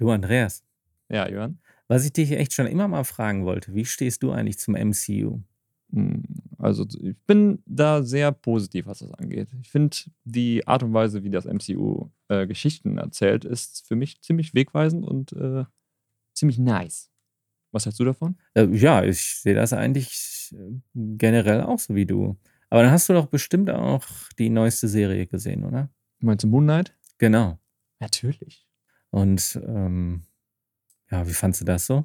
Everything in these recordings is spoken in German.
Du, Andreas, Ja, Jörn? was ich dich echt schon immer mal fragen wollte, wie stehst du eigentlich zum MCU? Hm, also, ich bin da sehr positiv, was das angeht. Ich finde, die Art und Weise, wie das MCU äh, Geschichten erzählt, ist für mich ziemlich wegweisend und äh, ziemlich nice. Was hältst du davon? Äh, ja, ich sehe das eigentlich äh, generell auch so wie du. Aber dann hast du doch bestimmt auch die neueste Serie gesehen, oder? Meinst du Moon Knight? Genau. Natürlich. Und ähm, ja, wie fandst du das so?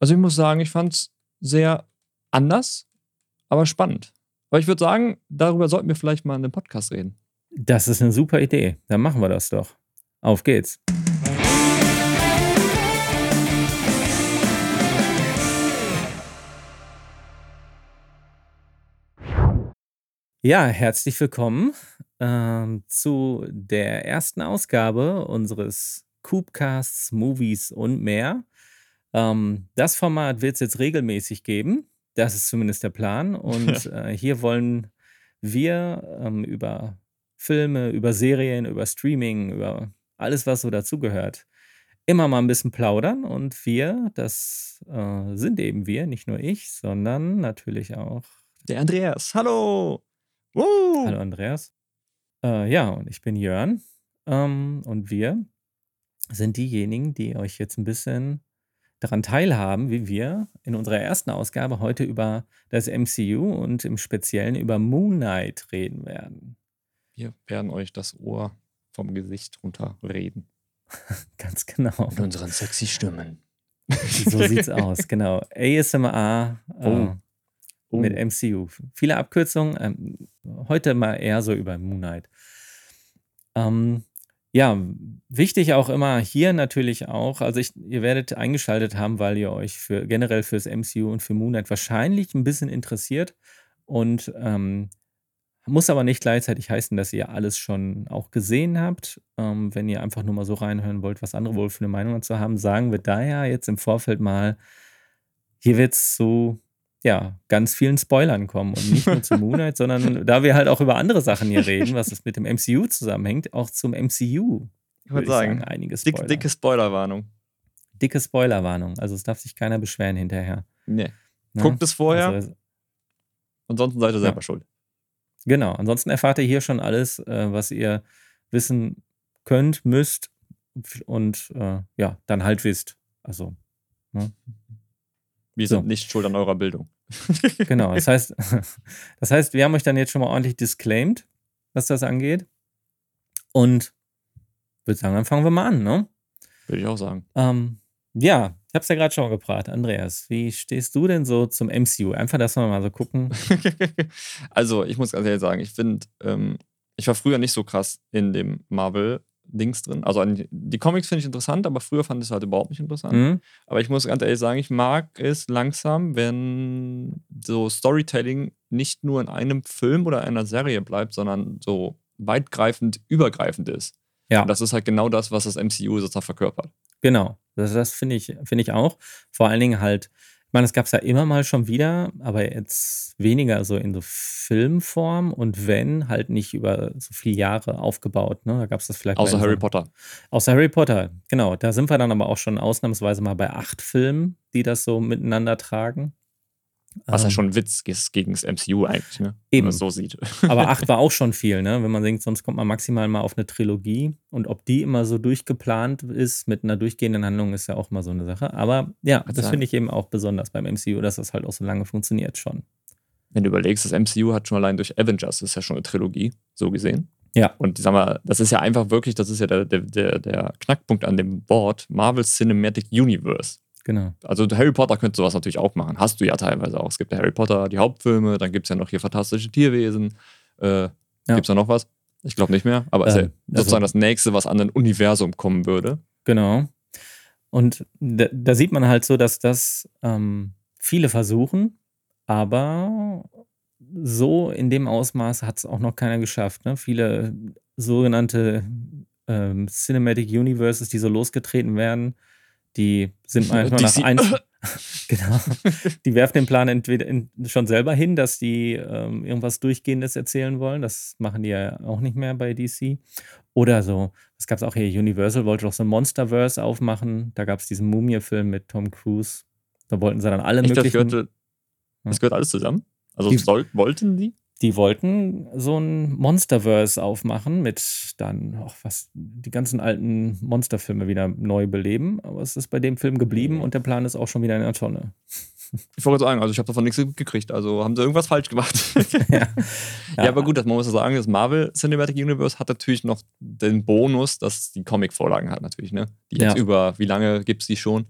Also, ich muss sagen, ich fand es sehr anders, aber spannend. Aber ich würde sagen, darüber sollten wir vielleicht mal in einem Podcast reden. Das ist eine super Idee. Dann machen wir das doch. Auf geht's. Ja, herzlich willkommen ähm, zu der ersten Ausgabe unseres Coopcasts, Movies und mehr. Ähm, das Format wird es jetzt regelmäßig geben. Das ist zumindest der Plan. Und äh, hier wollen wir ähm, über Filme, über Serien, über Streaming, über alles, was so dazugehört, immer mal ein bisschen plaudern. Und wir, das äh, sind eben wir, nicht nur ich, sondern natürlich auch. Der Andreas, hallo! Woo! Hallo Andreas. Äh, ja, und ich bin Jörn. Ähm, und wir sind diejenigen, die euch jetzt ein bisschen daran teilhaben, wie wir in unserer ersten Ausgabe heute über das MCU und im Speziellen über Moon Knight reden werden. Wir werden euch das Ohr vom Gesicht runterreden. Ganz genau. Mit unseren sexy Stimmen. So sieht's aus, genau. ASMR äh, Oh. Oh. mit MCU. Viele Abkürzungen. Ähm, heute mal eher so über Moon Knight. Ähm, ja, wichtig auch immer hier natürlich auch, also ich, ihr werdet eingeschaltet haben, weil ihr euch für generell fürs MCU und für Moon Knight wahrscheinlich ein bisschen interessiert und ähm, muss aber nicht gleichzeitig heißen, dass ihr alles schon auch gesehen habt. Ähm, wenn ihr einfach nur mal so reinhören wollt, was andere wohl für eine Meinung dazu haben, sagen wir daher jetzt im Vorfeld mal, hier wird es zu ja, ganz vielen Spoilern kommen und nicht nur zu Moon Knight, sondern da wir halt auch über andere Sachen hier reden, was es mit dem MCU zusammenhängt, auch zum MCU. Ich würde würde sagen, einige dick, Spoiler. dicke Spoilerwarnung. Dicke Spoilerwarnung. Also es darf sich keiner beschweren hinterher. Nee. Ne? Guckt es vorher, Also, ansonsten seid ihr selber Ja. schuld. genau. Ansonsten erfahrt ihr hier schon alles, äh, was ihr wissen könnt, müsst und äh, ja, dann halt wisst. Also, ne? Wir So. sind nicht schuld an eurer Bildung. Genau, das heißt, das heißt, wir haben euch dann jetzt schon mal ordentlich disclaimed, was das angeht. Und würde sagen, dann fangen wir mal an, ne? Würde ich auch sagen. Ähm, ja, ich habe es ja gerade schon gefragt, Andreas, wie stehst du denn so zum MCU? Einfach, dass wir mal so gucken. also, ich muss ganz ehrlich sagen, ich finde, ähm, ich war früher nicht so krass in dem Marvel-Dings drin. Also, die Comics finde ich interessant, aber früher fand ich es halt überhaupt nicht interessant. Mhm. Aber ich muss ganz ehrlich sagen, ich mag es langsam, wenn so Storytelling nicht nur in einem Film oder einer Serie bleibt, sondern so weitgreifend übergreifend ist. Ja. Und das ist halt genau das, was das MCU sozusagen verkörpert. Genau, das, das finde ich, finde ich auch. Vor allen Dingen halt, ich meine, es gab es ja immer mal schon wieder, aber jetzt weniger so in so Filmform und wenn, halt nicht über so viele Jahre aufgebaut. Ne? Da gab es das vielleicht Außer Harry so, Potter. Außer Harry Potter, genau. Da sind wir dann aber auch schon ausnahmsweise mal bei acht Filmen, die das so miteinander tragen. Was ja Ähm, schon ein Witz ist gegen das MCU eigentlich, ne? Wenn Eben. man es so sieht. Aber acht war auch schon viel, ne? Wenn man denkt, sonst kommt man maximal mal auf eine Trilogie. Und ob die immer so durchgeplant ist mit einer durchgehenden Handlung, ist ja auch mal so eine Sache. Aber ja, Kann das finde ich eben auch besonders beim MCU, dass das halt auch so lange funktioniert schon. Wenn du überlegst, das MCU hat schon allein durch Avengers, das ist ja schon eine Trilogie, so gesehen. Ja. Und sag mal, das ist ja einfach wirklich, das ist ja der, der, der, Knackpunkt an dem Wort Marvel Cinematic Universe. Genau. Also Harry Potter könnte sowas natürlich auch machen. Hast du ja teilweise auch. Es gibt ja Harry Potter, die Hauptfilme, dann gibt es ja noch hier fantastische Tierwesen. Äh, Ja. Gibt es da noch was? Ich glaube nicht mehr. Aber ist ja Ähm, sozusagen also- das nächste, was an ein Universum kommen würde. Genau. Und da, da sieht man halt so, dass das ähm, viele versuchen, aber so in dem Ausmaß hat es auch noch keiner geschafft. Ne? Viele sogenannte ähm, Cinematic Universes, die so losgetreten werden, Die sind manchmal nach ein, genau. Die werfen den Plan entweder in, schon selber hin, dass die ähm, irgendwas Durchgehendes erzählen wollen. Das machen die ja auch nicht mehr bei DC. Oder so, es gab es auch hier, Universal wollte doch so ein Monsterverse aufmachen. Da gab es diesen Mumie-Film mit Tom Cruise. Da wollten sie dann alle Echt, das, möglichen. gehört, das gehört alles zusammen? Also Die- soll, wollten die? Die wollten so ein Monsterverse aufmachen mit dann auch was, die ganzen alten Monsterfilme wieder neu beleben. Aber es ist bei dem Film geblieben und der Plan ist auch schon wieder in der Tonne. Ich wollte sagen, also ich habe davon nichts gekriegt. Also haben sie irgendwas falsch gemacht. ja. Ja, aber gut, das man muss ja sagen, das Marvel Cinematic Universe hat natürlich noch den Bonus, dass die Comic-Vorlagen hat natürlich, ne? Die jetzt Ja. über, wie lange gibt es die schon?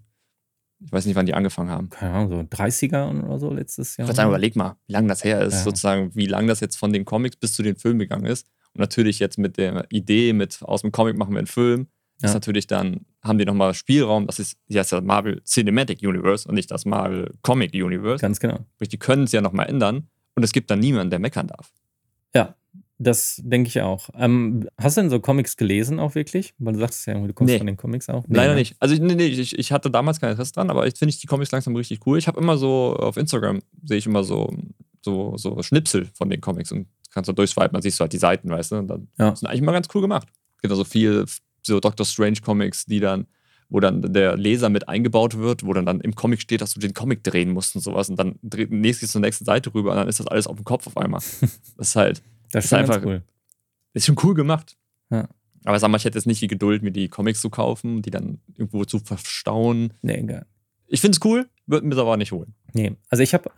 Ich weiß nicht, wann die angefangen haben. Keine Ahnung, so 30er oder so letztes Ich Jahr. würde sagen, überleg mal, wie lange das her ist, Ja. sozusagen, wie lange das jetzt von den Comics bis zu den Filmen gegangen ist. Und natürlich jetzt mit der Idee, mit aus dem Comic machen wir einen Film, ist Ja. natürlich dann, haben die nochmal Spielraum, das ist ja das Marvel Cinematic Universe und nicht das Marvel Comic Universe. Ganz genau. Sprich, die können es ja nochmal ändern und es gibt dann niemanden, der meckern darf. Ja, das denke ich auch. Ähm, hast du denn so Comics gelesen auch wirklich? Weil du sagst ja, du kommst Nee. von den Comics auch. Nee, Leider ne? nicht. Also nee, nee, ich, ich hatte damals kein Interesse dran, aber ich finde ich die Comics langsam richtig cool. Ich habe immer so auf Instagram sehe ich immer so, so, so Schnipsel von den Comics und kannst du durchswipen, dann siehst du halt die Seiten, weißt du? Und dann Ja. sind eigentlich immer ganz cool gemacht. Es gibt also viel so Doctor Strange Comics, die dann wo dann der Leser mit eingebaut wird, wo dann, dann im Comic steht, dass du den Comic drehen musst und sowas und dann dreht nächstes zur nächsten Seite rüber und dann ist das alles auf dem Kopf auf einmal. Das ist halt, Das ist ist einfach- cool. ist schon cool gemacht. Ja. Aber sag mal, ich hätte jetzt nicht die Geduld, mir die Comics zu kaufen, die dann irgendwo zu verstauen. Nee, egal. Ich finde es cool, würde mir das aber nicht holen. Nee, also ich habe,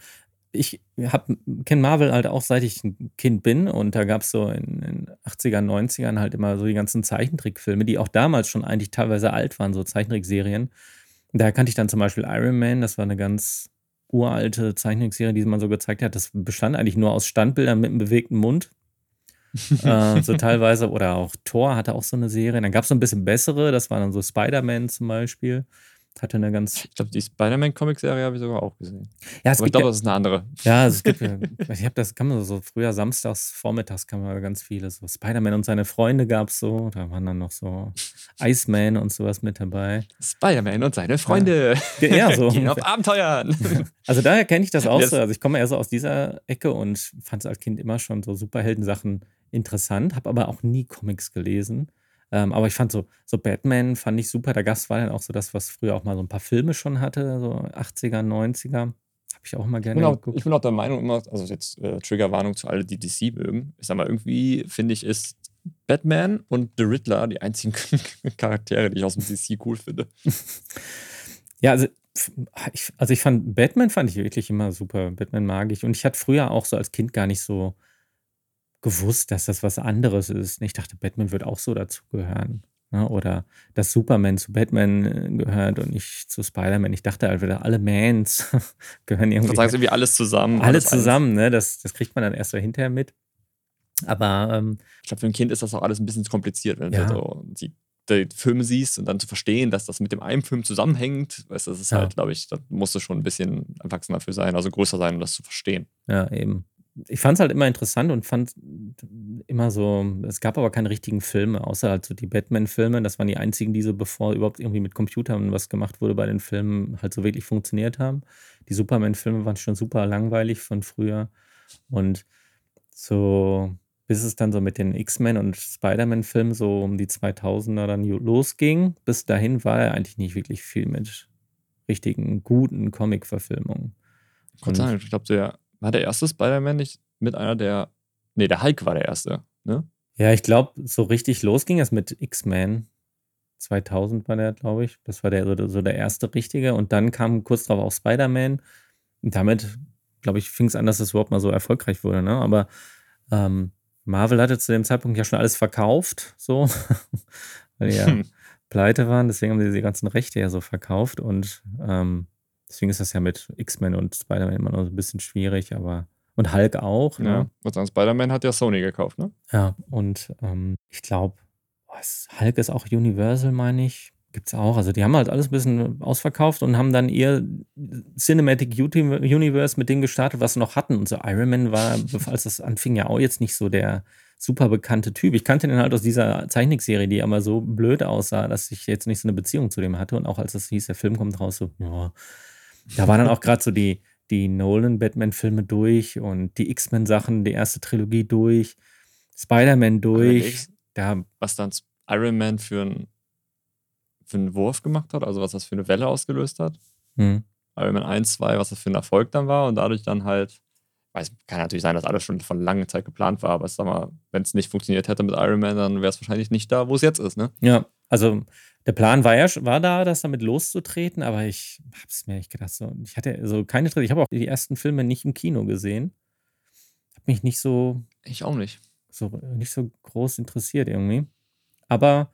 ich hab, kenne Marvel halt auch seit ich ein Kind bin und da gab es so in den 80ern, 90ern halt immer so die ganzen Zeichentrickfilme, die auch damals schon eigentlich teilweise alt waren, so Zeichentrickserien. Da kannte ich dann zum Beispiel Iron Man, das war eine ganz uralte Zeichentrickserie, die man so gezeigt hat. Das bestand eigentlich nur aus Standbildern mit einem bewegten Mund. äh, so teilweise, oder auch Thor hatte auch so eine Serie. Dann gab es so ein bisschen bessere, das war dann so Spider-Man zum Beispiel. Hatte eine ganz. Ich glaube, die Spider-Man-Comic-Serie habe ich sogar auch gesehen. Ja, es Aber ich gibt glaube, ja, das ist eine andere. Ja, also es gibt ja, ich habe das, kann man so früher samstags, vormittags kann man ganz viele, so Spider-Man und seine Freunde gab es so, da waren dann noch so Iceman und sowas mit dabei. Spider-Man und seine Freunde Ge- ja, so gehen auf. Abenteuern. Also daher kenne ich das auch Das- so. Also ich komme eher so aus dieser Ecke und fand es als Kind immer schon so Superheldensachen interessant, habe aber auch nie Comics gelesen. Ähm, aber ich fand so, so Batman fand ich super. Der Gast war dann auch so das, was früher auch mal so ein paar Filme schon hatte, so 80er, 90er. Habe ich auch mal Ich gerne bin, auch, geguckt. ich bin auch der Meinung immer, also jetzt äh, Triggerwarnung zu alle, die DC mögen. Ich sag mal, irgendwie finde ich, ist Batman und The Riddler die einzigen Charaktere, die ich aus dem DC cool finde. Ja, also ich, also ich fand Batman fand ich wirklich immer super. Batman mag ich. Und ich hatte früher auch so als Kind gar nicht so gewusst, dass das was anderes ist. Ich dachte, Batman wird auch so dazugehören. Ne? Oder dass Superman zu Batman äh, gehört und nicht zu Spider-Man. Ich dachte halt wieder, alle Mans gehören irgendwie. es ist irgendwie alles zusammen. alle alles zusammen, ne? Das, das kriegt man dann erst so hinterher mit. Aber ähm, Ich glaube, für ein Kind ist das auch alles ein bisschen kompliziert, wenn Ja. du so die, die Filme siehst und dann zu verstehen, dass das mit dem einen Film zusammenhängt. Weißt, das ist Ja. halt, glaube ich, da musst du schon ein bisschen erwachsener für sein, also größer sein, um das zu verstehen. Ja, eben. Ich fand es halt immer interessant und fand immer so, es gab aber keine richtigen Filme, außer halt so die Batman-Filme. Das waren die einzigen, die so, bevor überhaupt irgendwie mit Computern was gemacht wurde bei den Filmen, halt so wirklich funktioniert haben. Die Superman-Filme waren schon super langweilig von früher. Und so, bis es dann so mit den X-Men und Spider-Man-Filmen so um die 2000er dann losging, bis dahin war er eigentlich nicht wirklich viel mit richtigen, guten Comic-Verfilmungen. Ich ich glaube, der war der erste Spider-Man nicht mit einer der. Nee, der Hulk war der erste, ne? Ja, ich glaube, so richtig los ging es mit X-Men. 2000 war der, glaube ich. Das war der, so, der erste richtige. Und dann kam kurz darauf auch Spider-Man. Und damit, glaube ich, fing es an, dass es überhaupt mal so erfolgreich wurde. Ne? Aber ähm, Marvel hatte zu dem Zeitpunkt ja schon alles verkauft, so. Weil die ja Hm. pleite waren. Deswegen haben sie die ganzen Rechte ja so verkauft. Und ähm, deswegen ist das ja mit X-Men und Spider-Man immer noch so ein bisschen schwierig. Aber und Hulk auch. Ne? Ja. Und sagen, Spider-Man hat ja Sony gekauft, ne? Ja, und ähm, ich glaube, Hulk ist auch Universal, meine ich. Gibt's auch. Also die haben halt alles ein bisschen ausverkauft und haben dann ihr Cinematic Uni- Universe mit dem gestartet, was sie noch hatten. Und so Iron Man war, als das anfing, ja auch jetzt nicht so der super bekannte Typ. Ich kannte den halt aus dieser Zeichnungsserie, die aber so blöd aussah, dass ich jetzt nicht so eine Beziehung zu dem hatte. Und auch als es hieß, der Film kommt raus, so, ja. Da waren dann auch gerade so die, die Nolan-Batman-Filme durch und die X-Men-Sachen, die erste Trilogie durch, Spider-Man durch. Da, was dann Iron Man für, ein, für einen Wurf gemacht hat, also was das für eine Welle ausgelöst hat. Hm. Iron Man 1, 2, was das für ein Erfolg dann war und dadurch dann halt, weiß, kann natürlich sein, dass alles schon von langer Zeit geplant war, aber sag mal, wenn es nicht funktioniert hätte mit Iron Man, dann wäre es wahrscheinlich nicht da, wo es jetzt ist, ne? Ja, also der Plan war ja war da, das damit loszutreten, aber ich habe es mir nicht gedacht. So, ich hatte so keine Ich habe auch die ersten Filme nicht im Kino gesehen. Habe mich nicht so. Ich auch nicht. So nicht so groß interessiert irgendwie. Aber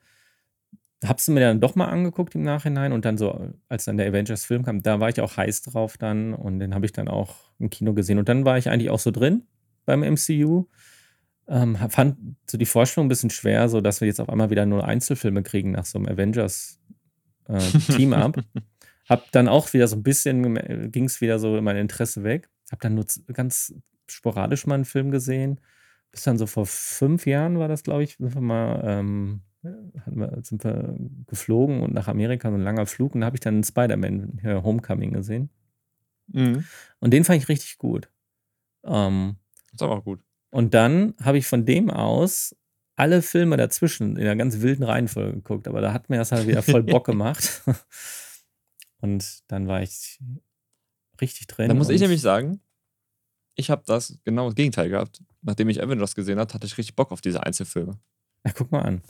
habe es mir dann doch mal angeguckt im Nachhinein und dann so, als dann der Avengers-Film kam, da war ich auch heiß drauf dann und den habe ich dann auch im Kino gesehen. Und dann war ich eigentlich auch so drin beim MCU. Ähm, fand so die Vorstellung ein bisschen schwer, so dass wir jetzt auf einmal wieder nur Einzelfilme kriegen nach so einem Avengers-Team-Up. Äh, hab dann auch wieder so ein bisschen, ging es wieder so mein Interesse weg. Hab dann nur ganz sporadisch mal einen Film gesehen. Bis dann so vor fünf Jahren war das, glaube ich, sind wir mal, ähm, wir, sind wir geflogen und nach Amerika, so ein langer Flug. Und da habe ich dann Spider-Man Homecoming gesehen. Mhm. Und den fand ich richtig gut. Ähm, ist aber auch gut. Und dann habe ich von dem aus alle Filme dazwischen in einer ganz wilden Reihenfolge geguckt, aber da hat mir das halt wieder voll Bock gemacht. Und dann war ich richtig drin. Da muss ich nämlich sagen, ich habe das genau das Gegenteil gehabt. Nachdem ich Avengers gesehen habe, hatte ich richtig Bock auf diese Einzelfilme. Ja, guck mal an.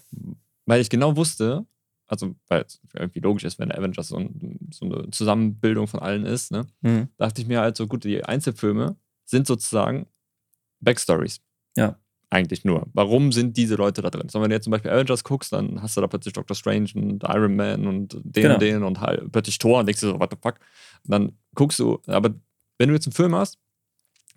Weil ich genau wusste, also weil es irgendwie logisch ist, wenn Avengers so, ein, so, eine Zusammenbildung von allen ist, ne? Mhm. dachte ich mir halt so, gut, die Einzelfilme sind sozusagen Backstories. Ja. Eigentlich nur. Warum sind diese Leute da drin? So, wenn du jetzt zum Beispiel Avengers guckst, dann hast du da plötzlich Doctor Strange und Iron Man und den genau. und den und halt plötzlich Thor und denkst du so, what the fuck? Und dann guckst du, aber wenn du jetzt einen Film hast,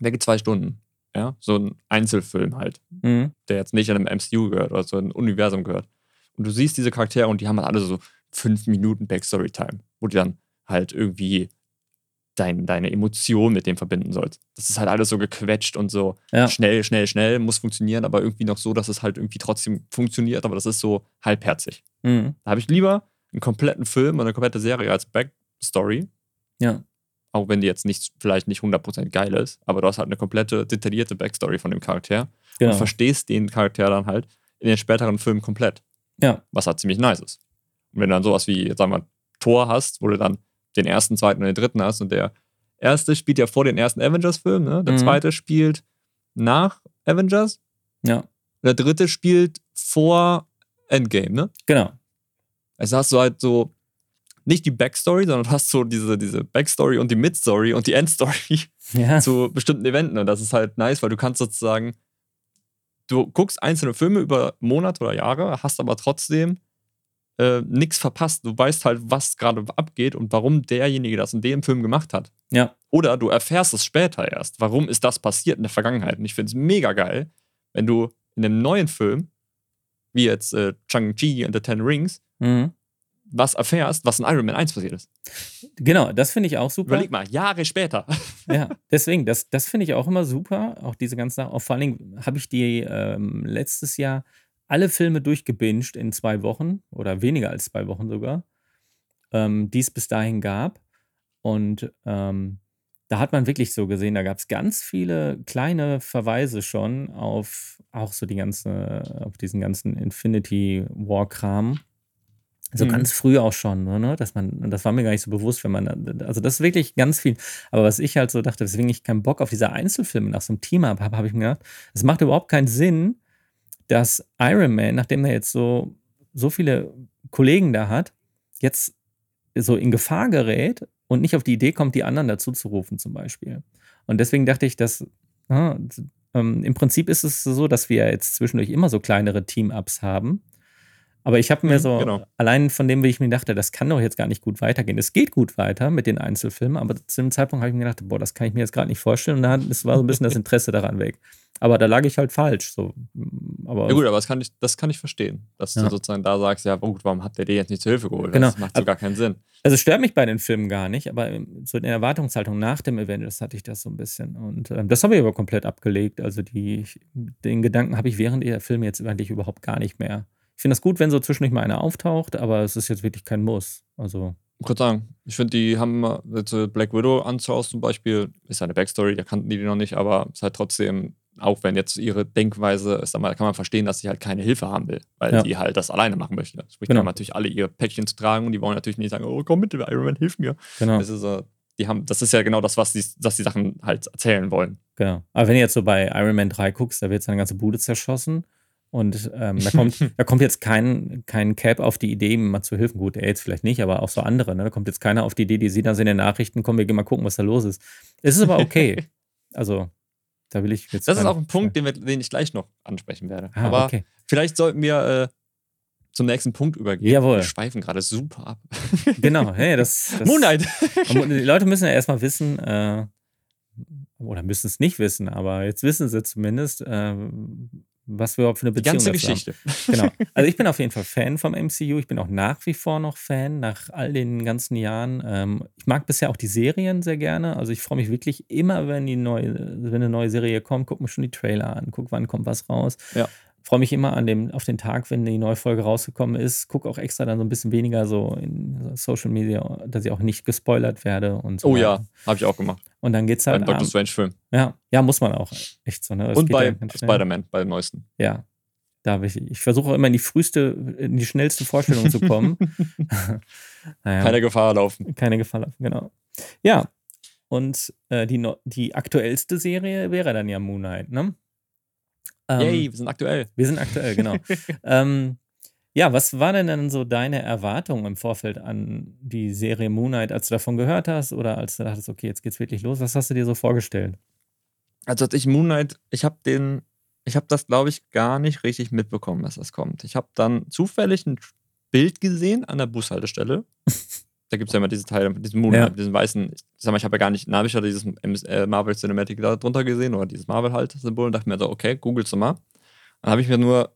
der geht zwei Stunden. Ja, so ein Einzelfilm halt, mhm. der jetzt nicht in einem MCU gehört oder so ein Universum gehört. Und du siehst diese Charaktere und die haben halt alle so fünf Minuten Backstory-Time, wo die dann halt irgendwie dein, deine Emotion mit dem verbinden sollst. Das ist halt alles so gequetscht und so ja. schnell, schnell, schnell, muss funktionieren, aber irgendwie noch so, dass es halt irgendwie trotzdem funktioniert, aber das ist so halbherzig. Mhm. Da habe ich lieber einen kompletten Film oder eine komplette Serie als Backstory. Ja. Auch wenn die jetzt nicht, vielleicht nicht 100% geil ist, aber du hast halt eine komplette, detaillierte Backstory von dem Charakter genau. und verstehst den Charakter dann halt in den späteren Filmen komplett. Ja. Was halt ziemlich nice ist. Und wenn du dann sowas wie, sagen wir, Tor hast, wo du dann den ersten, zweiten und den dritten hast. Und der erste spielt ja vor den ersten Avengers-Film, ne? Der mhm. zweite spielt nach Avengers. Ja. Der dritte spielt vor Endgame, ne? Genau. Also hast du halt so nicht die Backstory, sondern hast so diese, diese Backstory und die Midstory und die Endstory ja. zu bestimmten Eventen. Und das ist halt nice, weil du kannst sozusagen, du guckst einzelne Filme über Monate oder Jahre, hast aber trotzdem äh, nichts verpasst. Du weißt halt, was gerade abgeht und warum derjenige das in dem Film gemacht hat. Ja. Oder du erfährst es später erst. Warum ist das passiert in der Vergangenheit? Und ich finde es mega geil, wenn du in einem neuen Film, wie jetzt äh, Chang-Chi and the Ten Rings, mhm. was erfährst, was in Iron Man 1 passiert ist. Genau, das finde ich auch super. Überleg mal, Jahre später. Ja, deswegen, das, das finde ich auch immer super. Auch diese ganzen Sachen. Auch vor allen Dingen habe ich die ähm, letztes Jahr alle Filme durchgebinged in zwei Wochen oder weniger als zwei Wochen sogar, ähm, die es bis dahin gab. Und ähm, da hat man wirklich so gesehen, da gab es ganz viele kleine Verweise schon auf auch so die ganze, auf diesen ganzen Infinity War-Kram. So mhm. ganz früh auch schon, ne? Dass man, das war mir gar nicht so bewusst, wenn man, also das ist wirklich ganz viel. Aber was ich halt so dachte, weswegen ich keinen Bock auf diese Einzelfilme nach so einem Team habe, habe ich mir gedacht, es macht überhaupt keinen Sinn, dass Iron Man, nachdem er jetzt so, so viele Kollegen da hat, jetzt so in Gefahr gerät und nicht auf die Idee kommt, die anderen dazu zu rufen, zum Beispiel. Und deswegen dachte ich, dass äh, ähm, im Prinzip ist es so, dass wir jetzt zwischendurch immer so kleinere Team-Ups haben. Aber ich habe mir Mhm, so, genau. allein von dem, wie ich mir dachte, das kann doch jetzt gar nicht gut weitergehen. Es geht gut weiter mit den Einzelfilmen, aber zu dem Zeitpunkt habe ich mir gedacht, boah, das kann ich mir jetzt gerade nicht vorstellen. Und ist- war so ein bisschen das Interesse daran weg. Aber da lag ich halt falsch. So. Aber Ja gut, aber das kann ich, das kann ich verstehen. Dass Ja. du sozusagen da sagst, ja gut, warum habt ihr dir jetzt nicht zur Hilfe geholt? Genau. Das macht so gar keinen Sinn. Also es stört mich bei den Filmen gar nicht, aber so in der Erwartungshaltung nach dem Avengers hatte ich das so ein bisschen. Und ähm, das habe ich aber komplett abgelegt. Also die, den Gedanken habe ich während der Filme jetzt eigentlich überhaupt gar nicht mehr. Ich finde das gut, wenn so zwischendurch mal einer auftaucht, aber es ist jetzt wirklich kein Muss. Also, Ich würde sagen, ich finde, die haben äh, jetzt so Black Widow anschaust zum Beispiel, ist eine Backstory, da kannten die die noch nicht, aber ist halt trotzdem, auch wenn jetzt ihre Denkweise ist, da kann man verstehen, dass sie halt keine Hilfe haben will, weil Ja. die halt das alleine machen möchte. Sprich, Genau. die haben natürlich alle ihr Päckchen zu tragen und die wollen natürlich nicht sagen, oh komm bitte, Iron Man, hilf mir. genau. Das ist, die haben, das ist ja genau das, was die, dass die Sachen halt erzählen wollen. Genau. Aber wenn du jetzt so bei Iron Man 3 guckst, da wird seine ganze Bude zerschossen. Und ähm, da, kommt, da kommt jetzt kein, kein Cap auf die Idee, ihm mal zu helfen. Gut, er jetzt vielleicht nicht, aber auch so andere. Ne? Da kommt jetzt keiner auf die Idee, die sehen das in den Nachrichten, komm, wir gehen mal gucken, was da los ist. Es ist aber okay. also, da will ich jetzt. Das ist auch ein Punkt, den, wir, den ich gleich noch ansprechen werde. Ah, aber okay. vielleicht sollten wir äh, zum nächsten Punkt übergehen. Jawohl. Wir schweifen gerade super ab. Genau, hey, das. das Moonlight! Die Leute müssen ja erstmal wissen, äh, oder müssen es nicht wissen, aber jetzt wissen sie zumindest, äh, was wir überhaupt für eine Die Beziehung ganze dazu haben. Geschichte. Genau. Also ich bin auf jeden Fall Fan vom MCU. Ich bin auch nach wie vor noch Fan, nach all den ganzen Jahren. Ähm, ich mag bisher auch die Serien sehr gerne. Also ich freue mich wirklich immer, wenn die neue, wenn eine neue Serie kommt, guck mir schon die Trailer an, guck, wann kommt was raus. Ja. Freue mich immer an dem, auf den Tag, wenn die neue Folge rausgekommen ist. Guck auch extra dann so ein bisschen weniger so in Social Media, dass ich auch nicht gespoilert werde und so. Oh ja, habe ich auch gemacht. Und dann geht's halt Beim Doctor. Strange-Film. Ja, ja, muss man auch. Echt so, ne? Das Und bei ja. Spider-Man, bei dem neuesten. Ja. Da habe ich, ich versuche immer in die früheste, in die schnellste Vorstellung zu kommen. naja, Keine Gefahr laufen. keine Gefahr laufen, genau. Ja. Und äh, die, die aktuellste Serie wäre dann ja Moon Knight, ne? Ähm, Yay, wir sind aktuell. Wir sind aktuell, genau. ähm, ja, was war denn dann so deine Erwartung im Vorfeld an die Serie Moon Knight, als du davon gehört hast oder als du dachtest, okay, jetzt geht's wirklich los? Was hast du dir so vorgestellt? Also als ich Moon Knight, ich habe den, ich habe das glaube ich gar nicht richtig mitbekommen, dass das kommt. Ich habe dann zufällig ein Bild gesehen an der Bushaltestelle. da gibt es ja immer diese Teile mit diesem Moon Ja. Knight, diesen weißen, ich sag mal, ich habe ja gar nicht, na, ich ja dieses äh, Marvel Cinematic da drunter gesehen oder dieses Marvel halt Symbol und dachte mir so, okay, googelst du mal. Dann habe ich mir nur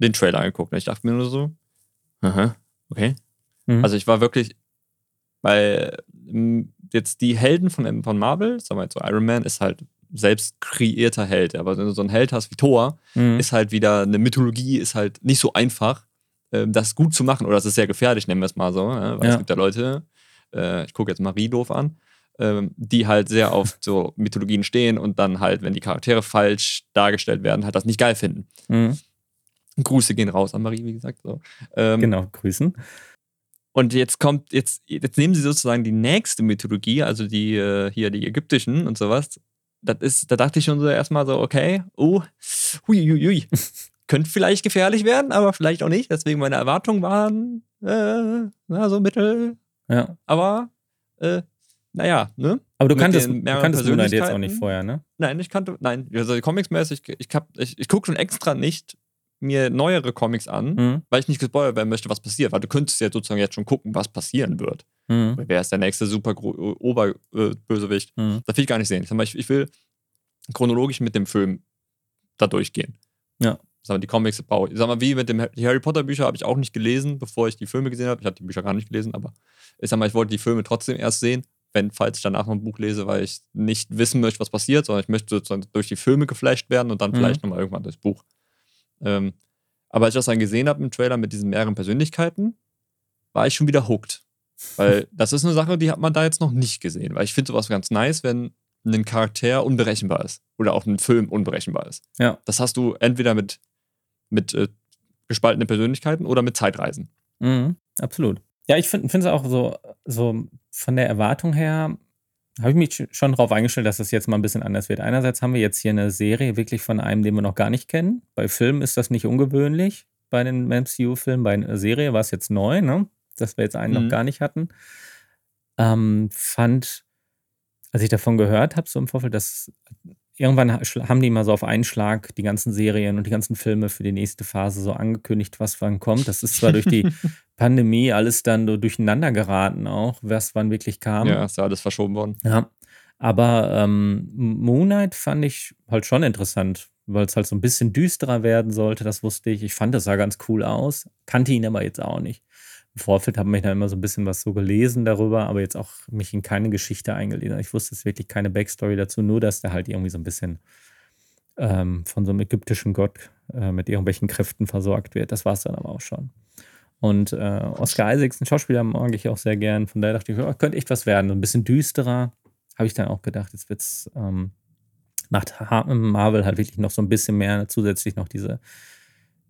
den Trailer angeguckt und ich dachte mir nur so, aha, okay. Mhm. Also ich war wirklich, weil ähm, jetzt die Helden von, von Marvel, sagen wir jetzt so, Iron Man ist halt selbst kreierter Held. Aber wenn du so einen Held hast wie Thor, Mhm. ist halt wieder eine Mythologie, ist halt nicht so einfach, ähm, das gut zu machen. Oder es ist sehr gefährlich, nennen wir es mal so. Weil Ja. es gibt ja Leute, äh, ich gucke jetzt Marie doof an, ähm, die halt sehr auf so Mythologien stehen und dann halt, wenn die Charaktere falsch dargestellt werden, halt das nicht geil finden. Mhm. Grüße gehen raus an Marie, wie gesagt. So. Ähm, Genau, grüßen. Und jetzt kommt, jetzt, jetzt nehmen sie sozusagen die nächste Mythologie, also die äh, hier die ägyptischen und sowas. Das ist, da dachte ich schon so erstmal so, okay, oh, hui, hui, hui. Könnte vielleicht gefährlich werden, aber vielleicht auch nicht. Deswegen meine Erwartungen waren äh, na, so mittel, Ja. aber äh, naja, ne? Aber du Mit kanntest, du kanntest Moon Knight jetzt auch nicht vorher, ne? Nein, ich kannte, nein, also comicsmäßig, ich, hab- ich, ich gucke schon extra nicht mir neuere Comics an, Mhm. weil ich nicht gespoilert werden möchte, was passiert. Weil du könntest ja sozusagen jetzt schon gucken, was passieren wird. Mhm. Wer ist der nächste super Oberbösewicht? Mhm. Das will ich gar nicht sehen. Ich, ich, will chronologisch mit dem Film da durchgehen. Ja. Sag mal, die Comics baue ich. Sag mal, wie mit dem die Harry Potter Bücher habe ich auch nicht gelesen, bevor ich die Filme gesehen habe. Ich habe die Bücher gar nicht gelesen, aber ich sag mal, ich wollte die Filme trotzdem erst sehen, wenn, falls ich danach noch ein Buch lese, weil ich nicht wissen möchte, was passiert, sondern ich möchte sozusagen durch die Filme geflasht werden und dann Mhm. vielleicht nochmal irgendwann durchs Buch. Ähm, aber als ich das dann gesehen habe im Trailer mit diesen mehreren Persönlichkeiten, war ich schon wieder hooked. Weil das ist eine Sache, die hat man da jetzt noch nicht gesehen. Weil ich finde sowas ganz nice, wenn ein Charakter unberechenbar ist. Oder auch ein Film unberechenbar ist. Ja. Das hast du entweder mit, mit äh, gespaltenen Persönlichkeiten oder mit Zeitreisen. Mhm, absolut. Ja, ich finde es auch so, so von der Erwartung her, habe ich mich sch- schon darauf eingestellt, dass das jetzt mal ein bisschen anders wird. Einerseits haben wir jetzt hier eine Serie wirklich von einem, den wir noch gar nicht kennen. Bei Filmen ist das nicht ungewöhnlich. Bei den MCU-Filmen, bei einer Serie war es jetzt neu, ne? dass wir jetzt einen Mhm. noch gar nicht hatten. Ähm, fand, als ich davon gehört habe, so im Vorfeld, dass irgendwann haben die mal so auf einen Schlag die ganzen Serien und die ganzen Filme für die nächste Phase so angekündigt, was wann kommt. Das ist zwar durch die Pandemie alles dann so durcheinander geraten auch, was wann wirklich kam. Ja, ist ja alles verschoben worden. Ja. Aber ähm, Moonlight fand ich halt schon interessant, weil es halt so ein bisschen düsterer werden sollte. Das wusste ich. Ich fand, das sah ganz cool aus. Kannte ihn aber jetzt auch nicht. Im Vorfeld habe ich da immer so ein bisschen was so gelesen darüber, aber jetzt auch mich in keine Geschichte eingelesen. Ich wusste jetzt wirklich keine Backstory dazu, nur dass der halt irgendwie so ein bisschen ähm, von so einem ägyptischen Gott äh, mit irgendwelchen Kräften versorgt wird. Das war es dann aber auch schon. Und äh, Oscar Isaacs, ein Schauspieler, mag ich auch sehr gern. Von daher dachte ich, oh, könnte echt was werden. ein bisschen düsterer, habe ich dann auch gedacht. Jetzt wird's, ähm, macht Marvel halt wirklich noch so ein bisschen mehr zusätzlich noch diese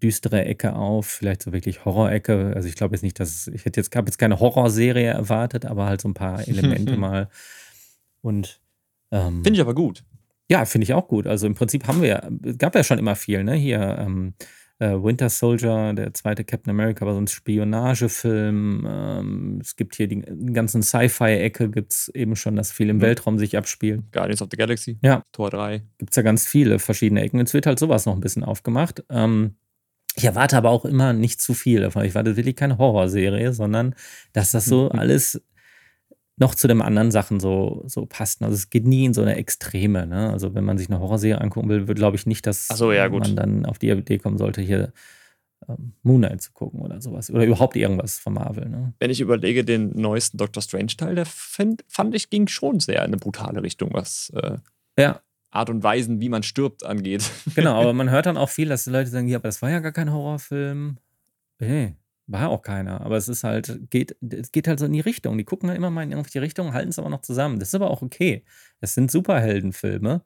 düstere Ecke auf, vielleicht so wirklich Horror-Ecke. Also ich glaube jetzt nicht, dass ich hätte jetzt, habe jetzt keine Horrorserie erwartet, aber halt so ein paar Elemente mal. Und ähm, finde ich aber gut. Ja, finde ich auch gut. Also im Prinzip haben wir ja, gab ja schon immer viel, ne? Hier ähm, äh, Winter Soldier, der zweite Captain America, war so ein Spionagefilm. Ähm, es gibt hier die, die ganzen Sci-Fi-Ecke, gibt es eben schon, dass viel im mhm. Weltraum sich abspielt. Guardians of the Galaxy. Ja. Tor 3. Gibt es ja ganz viele verschiedene Ecken. Jetzt wird halt sowas noch ein bisschen aufgemacht. Ähm, ich erwarte aber auch immer nicht zu viel davon. Ich warte wirklich keine Horrorserie, sondern dass das so mhm. alles noch zu den anderen Sachen so, so passt. Also es geht nie in so eine Extreme. Ne? Also wenn man sich eine Horrorserie angucken will, würde glaube ich nicht, dass so, ja, man dann auf die Idee kommen sollte, hier ähm, Moonlight zu gucken oder sowas. Oder überhaupt irgendwas von Marvel. Ne? Wenn ich überlege, den neuesten Doctor Strange-Teil, der find, fand ich, ging schon sehr in eine brutale Richtung, was äh, ja. Art und Weisen, wie man stirbt, angeht. Genau, aber man hört dann auch viel, dass die Leute sagen, ja, aber das war ja gar kein Horrorfilm. Nee, war auch keiner. Aber es ist halt, geht, es geht halt so in die Richtung. Die gucken ja immer mal in irgendwelche Richtung, halten es aber noch zusammen. Das ist aber auch okay. Es sind Superheldenfilme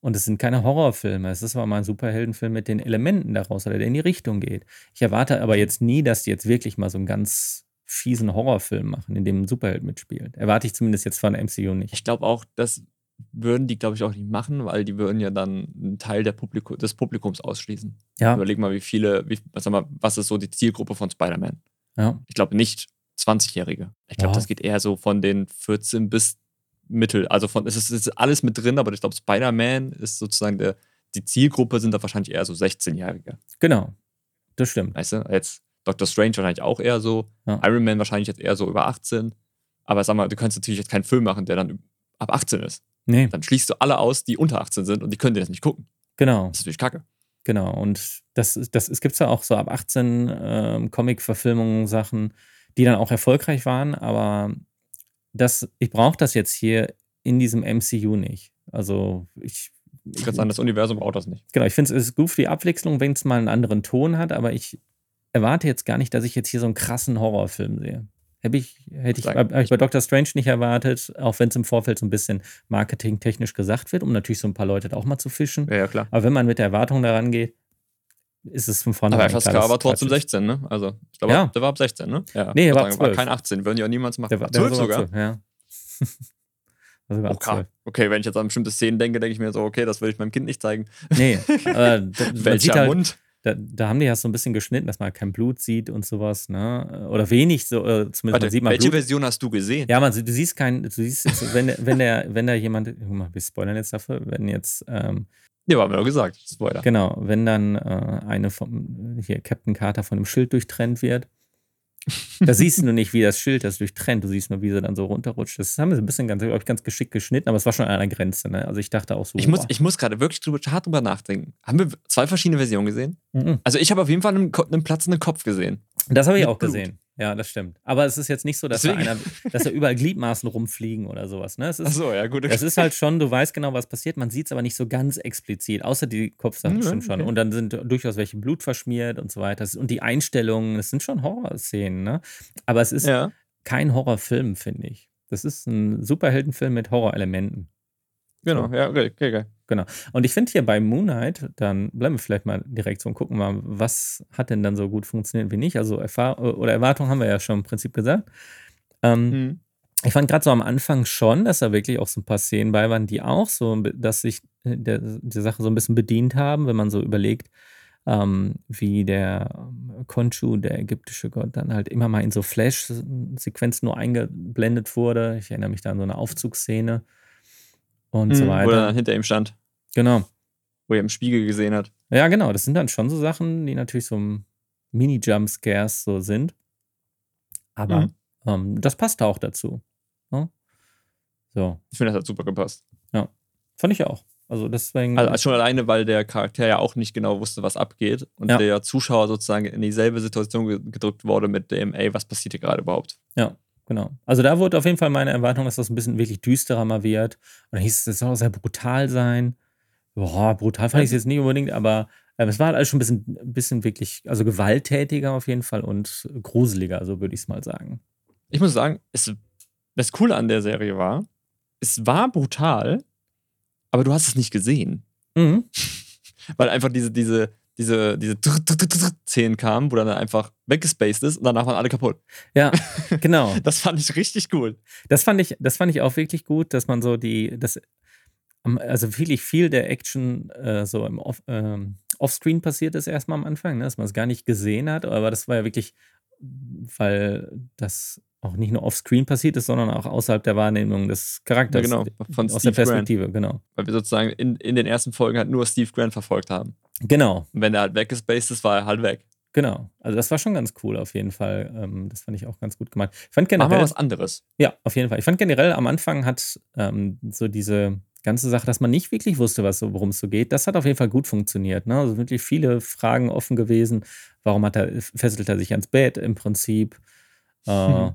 und es sind keine Horrorfilme. Es ist aber mal ein Superheldenfilm mit den Elementen daraus, oder der in die Richtung geht. Ich erwarte aber jetzt nie, dass die jetzt wirklich mal so einen ganz fiesen Horrorfilm machen, in dem ein Superheld mitspielt. Erwarte ich zumindest jetzt von MCU nicht. Ich glaube auch, dass würden die, glaube ich, auch nicht machen, weil die würden ja dann einen Teil der Publikum, des Publikums ausschließen. Ja. Überleg mal, wie viele, wie, sag mal, was ist so die Zielgruppe von Spider-Man? Ja. Ich glaube nicht 20-Jährige. Ich glaube, ja. das geht eher so von den 14 bis Mittel. Also von, es ist, es ist alles mit drin, aber ich glaube, Spider-Man ist sozusagen der, die Zielgruppe sind da wahrscheinlich eher so 16-Jährige. Genau. Das stimmt. Weißt du, jetzt Doctor Strange wahrscheinlich auch eher so, ja. Iron Man wahrscheinlich jetzt eher so über 18. Aber sag mal, du kannst natürlich jetzt keinen Film machen, der dann ab 18 ist. Nee. Dann schließt du alle aus, die unter 18 sind und die können dir das nicht gucken. Genau. Das ist natürlich kacke. Genau. Und das, das, es gibt ja auch so ab 18 ähm, Comic-Verfilmungen, Sachen, die dann auch erfolgreich waren, aber das, ich brauche das jetzt hier in diesem MCU nicht. Also ich. Ich kann sagen, das Universum braucht das nicht. Genau, ich finde es gut für die Abwechslung, wenn es mal einen anderen Ton hat, aber ich erwarte jetzt gar nicht, dass ich jetzt hier so einen krassen Horrorfilm sehe. Hätte ich, hätte ich, hab ich bei Doctor Strange nicht erwartet, auch wenn es im Vorfeld so ein bisschen marketingtechnisch gesagt wird, um natürlich so ein paar Leute da auch mal zu fischen. Ja, ja klar. Aber wenn man mit der Erwartung daran geht, ist es von vornherein. Aber FSK war trotzdem 16, ne? Also, ich glaube, ja. der war ab 16, ne? Ja. Nee, er war, sagen, war kein 18, würden die auch niemals machen. Der war, 12 sogar? 12, ja. okay. okay, wenn ich jetzt an bestimmte Szenen denke, denke ich mir so, okay, das will ich meinem Kind nicht zeigen. Nee, äh, Welcher halt, Mund? Da, da, haben die ja so ein bisschen geschnitten, dass man kein Blut sieht und sowas, ne? Oder wenig, so, äh, zumindest Warte, sieht man Welche Blut. Version hast du gesehen? Ja, man, du siehst kein, du siehst, wenn, wenn der, wenn da jemand, guck mal, wir spoilern jetzt dafür, wenn jetzt, ähm, ja, haben wir doch gesagt, Spoiler. Genau, wenn dann äh, eine vom, hier Captain Carter von dem Schild durchtrennt wird, da siehst du nur nicht, wie das Schild das durchtrennt. Du siehst nur, wie sie dann so runterrutscht. Das haben wir so ein bisschen ganz, ich, ganz geschickt geschnitten, aber es war schon an einer Grenze. Ne? Also ich dachte auch so. Ich muss, ich muss gerade wirklich drüber, hart drüber nachdenken. Haben wir zwei verschiedene Versionen gesehen? Mhm. Also ich habe auf jeden Fall einen, einen platzenden Kopf gesehen. Das habe ich auch Blut. gesehen. Ja, das stimmt. Aber es ist jetzt nicht so, dass, da, einer, dass da überall Gliedmaßen rumfliegen oder sowas. Ne? Es ist, Ach so, ja, gut. Es ist halt schon, du weißt genau, was passiert. Man sieht es aber nicht so ganz explizit, außer die Kopfsachen mhm, stimmt schon. Und dann sind durchaus welche Blut verschmiert und so weiter. Und die Einstellungen, das sind schon Horrorszenen. Ne? Aber es ist ja. kein Horrorfilm, finde ich. Das ist ein Superheldenfilm mit Horrorelementen. Genau, so. ja, okay, okay, okay. Genau. Und ich finde hier bei Moonlight, dann bleiben wir vielleicht mal direkt so und gucken mal, was hat denn dann so gut funktioniert wie nicht. Also Erfahr oder Erwartungen haben wir ja schon im Prinzip gesagt. Ähm, mhm. Ich fand gerade so am Anfang schon, dass da wirklich auch so ein paar Szenen bei waren, die auch so, dass sich der, der Sache so ein bisschen bedient haben, wenn man so überlegt, ähm, wie der Konchu, der ägyptische Gott, dann halt immer mal in so Flash-Sequenzen nur eingeblendet wurde. Ich erinnere mich da an so eine Aufzugsszene und mhm, so weiter. Wo er dann hinter ihm stand. Genau. Wo er im Spiegel gesehen hat. Ja, genau. Das sind dann schon so Sachen, die natürlich so Mini-Jump-Scares so sind. Aber Mhm. ähm, das passt auch dazu. Ne? So, Ich finde, das hat super gepasst. fand ich auch. Also deswegen. Also schon alleine, weil der Charakter ja auch nicht genau wusste, was abgeht und Ja. der Zuschauer sozusagen in dieselbe Situation ge- gedrückt wurde mit dem, ey, was passiert hier gerade überhaupt? Ja, genau. Also da wurde auf jeden Fall meine Erwartung, dass das ein bisschen wirklich düsterer mal wird. Und dann hieß es, es soll auch sehr brutal sein. Boah, brutal fand ich es jetzt nicht unbedingt, aber ähm, es war halt alles schon ein bisschen, ein bisschen wirklich, also gewalttätiger auf jeden Fall und gruseliger, so würde ich es mal sagen. Ich muss sagen, es, das Coole an der Serie war, es war brutal, aber du hast es nicht gesehen. Mhm. Weil einfach diese, diese, diese, diese Szenen kamen, wo dann einfach weggespaced ist und danach waren alle kaputt. Ja, genau. Das fand ich richtig cool. Das fand ich, das fand ich auch wirklich gut, dass man so die, das, also wirklich viel der Action äh, so im Off, ähm, Offscreen passiert ist erstmal am Anfang, ne, dass man es gar nicht gesehen hat, aber das war ja wirklich, weil das auch nicht nur offscreen passiert ist, sondern auch außerhalb der Wahrnehmung des Charakters. Ja, genau, von aus Steve der Grant. Perspektive, genau. Weil wir sozusagen in, in den ersten Folgen halt nur Steve Grant verfolgt haben. Genau, Und wenn er halt weggespaced ist, war er halt weg. genau. Also das war schon ganz cool auf jeden Fall. Ähm, das fand ich auch ganz gut gemacht. Ich fand Machen wir generell, was anderes. Ja, auf jeden Fall. Ich fand generell am Anfang hat ähm, so diese ganze Sache, dass man nicht wirklich wusste, was so, worum es so geht, das hat auf jeden Fall gut funktioniert. Ne? Also wirklich viele Fragen offen gewesen. Warum hat er, fesselt er sich ans Bett im Prinzip? Äh, Mhm.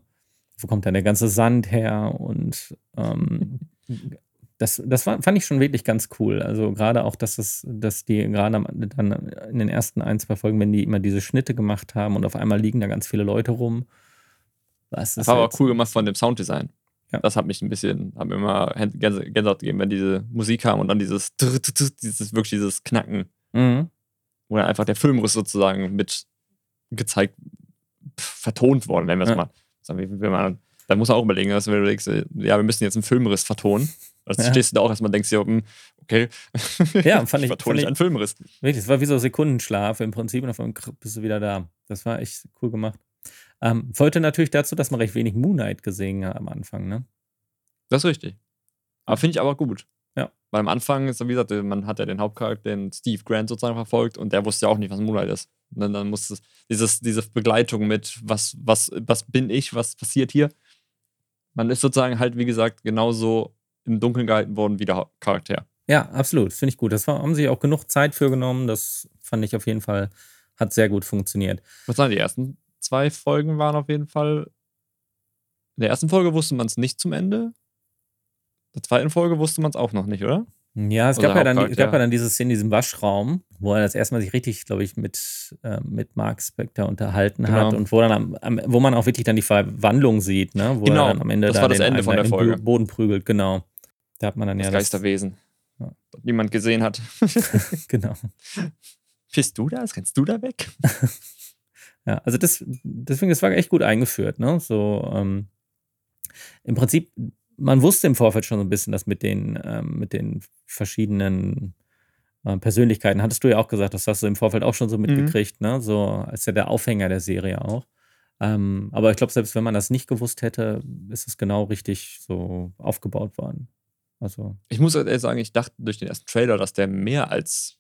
Wo kommt dann der ganze Sand her? Und ähm, das, das war, fand ich schon wirklich ganz cool. Also gerade auch, dass es, dass die gerade dann in den ersten ein, zwei Folgen, wenn die immer diese Schnitte gemacht haben und auf einmal liegen da ganz viele Leute rum. Was Das ist war aber cool gemacht von dem Sounddesign. Ja. Das hat mich ein bisschen, hat mir immer Gän- Gänse- Gänsehaut gegeben, wenn diese Musik kam und dann dieses, dieses wirklich dieses Knacken, Mhm. wo dann einfach der Filmriss sozusagen mit gezeigt, pf, vertont worden, nennen wir es Ja. mal. Wenn man, da muss man auch überlegen, dass du überlegst, äh, ja, wir müssen jetzt einen Filmriss vertonen. Also Ja. stehst du da auch erstmal und denkst dir, hm, okay, Ja, fand ich- vertone ich einen Filmriss. Wirklich, es war wie so Sekundenschlaf im Prinzip und auf einmal bist du wieder da. Das war echt cool gemacht. Ähm, folgte natürlich dazu, dass man recht wenig Moonlight gesehen hat am Anfang, ne? Das ist richtig. Aber finde ich aber gut. Ja. Weil am Anfang ist, wie gesagt, man hat ja den Hauptcharakter, den Steve Grant sozusagen verfolgt und der wusste ja auch nicht, was Moonlight ist. Und dann, dann musste es dieses, diese Begleitung mit, was, was, was bin ich, was passiert hier. Man ist sozusagen halt, wie gesagt, genauso im Dunkeln gehalten worden wie der Charakter. Ja, absolut. Finde ich gut. Das war, haben sie auch genug Zeit für genommen. Das fand ich auf jeden Fall, hat sehr gut funktioniert. Was sagen die ersten zwei Folgen waren auf jeden Fall. In der ersten Folge wusste man es nicht zum Ende. In der zweiten Folge wusste man es auch noch nicht, oder? Ja, es Oder gab ja, dann, es gab ja dann diese Szene in diesem Waschraum, wo er das erstmal sich richtig, glaube ich, mit, äh, mit Mark Spector unterhalten Genau. hat und wo, dann am, am, wo man auch wirklich dann die Verwandlung sieht, ne? wo Genau, er dann am Ende das da war das den Ende von der Folge. Boden prügelt, genau. Da hat man dann Das ja Geisterwesen. Ja. Das niemand gesehen hat. Das, genau. Bist du das? Rennst du da weg? Ja, also das, deswegen, das war echt gut eingeführt, ne? So, ähm, im Prinzip, man wusste im Vorfeld schon so ein bisschen, dass mit den, ähm, mit den verschiedenen äh, Persönlichkeiten, hattest du ja auch gesagt, das hast du im Vorfeld auch schon so mitgekriegt, ne? So als ja der Aufhänger der Serie auch. Ähm, aber ich glaube, selbst wenn man das nicht gewusst hätte, ist es genau richtig so aufgebaut worden. Also, Ich muss ehrlich sagen, ich dachte durch den ersten Trailer, dass der mehr als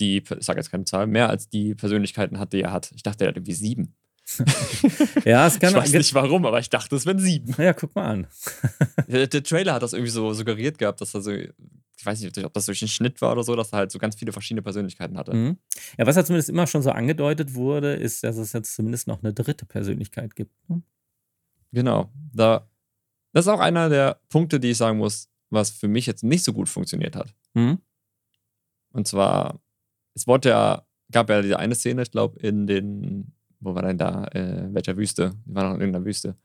die, ich sage jetzt keine Zahl, mehr als die Persönlichkeiten hat, die er hat. Ich dachte, der hat irgendwie sieben. ja, es kann ich weiß nicht warum, aber ich dachte, es wären sieben. Ja, guck mal an. Der, der Trailer hat das irgendwie so suggeriert gehabt, dass er so, ich weiß nicht, ob das durch den Schnitt war oder so, dass er halt so ganz viele verschiedene Persönlichkeiten hatte. Mhm. Ja, was ja zumindest immer schon so angedeutet wurde, ist, dass es jetzt zumindest noch eine dritte Persönlichkeit gibt. Ne? Genau. Da, das ist auch einer der Punkte, die ich sagen muss, was für mich jetzt nicht so gut funktioniert hat. Mhm. Und zwar, es wurde ja, gab ja diese eine Szene, ich glaube, in den, wo war denn da, äh, in welcher Wüste? Die waren noch in irgendeiner Wüste.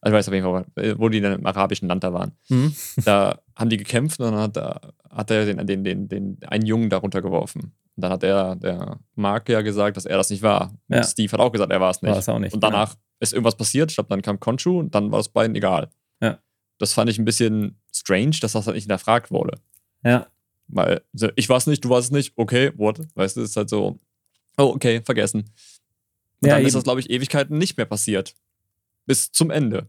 Also ich weiß auf jeden Fall, äh, wo die dann im arabischen Land da waren. Mhm. Da haben die gekämpft und dann hat, er- hat er den, den, den, den einen Jungen darunter geworfen. Und dann hat er, der Mark ja gesagt, dass er das nicht war. Und Ja. Steve hat auch gesagt, er war es nicht. War es auch nicht. Und danach ist irgendwas passiert. Ich glaube, dann kam Conchu und dann war es beiden egal. Ja. Das fand ich ein bisschen strange, dass das halt nicht hinterfragt wurde. Genau. Ja, Weil ich war es nicht, du warst es nicht, okay, what? Weißt du, ist halt so, oh, okay, vergessen. Und Ja, dann ist eben. das, glaube ich, Ewigkeiten nicht mehr passiert. Bis zum Ende.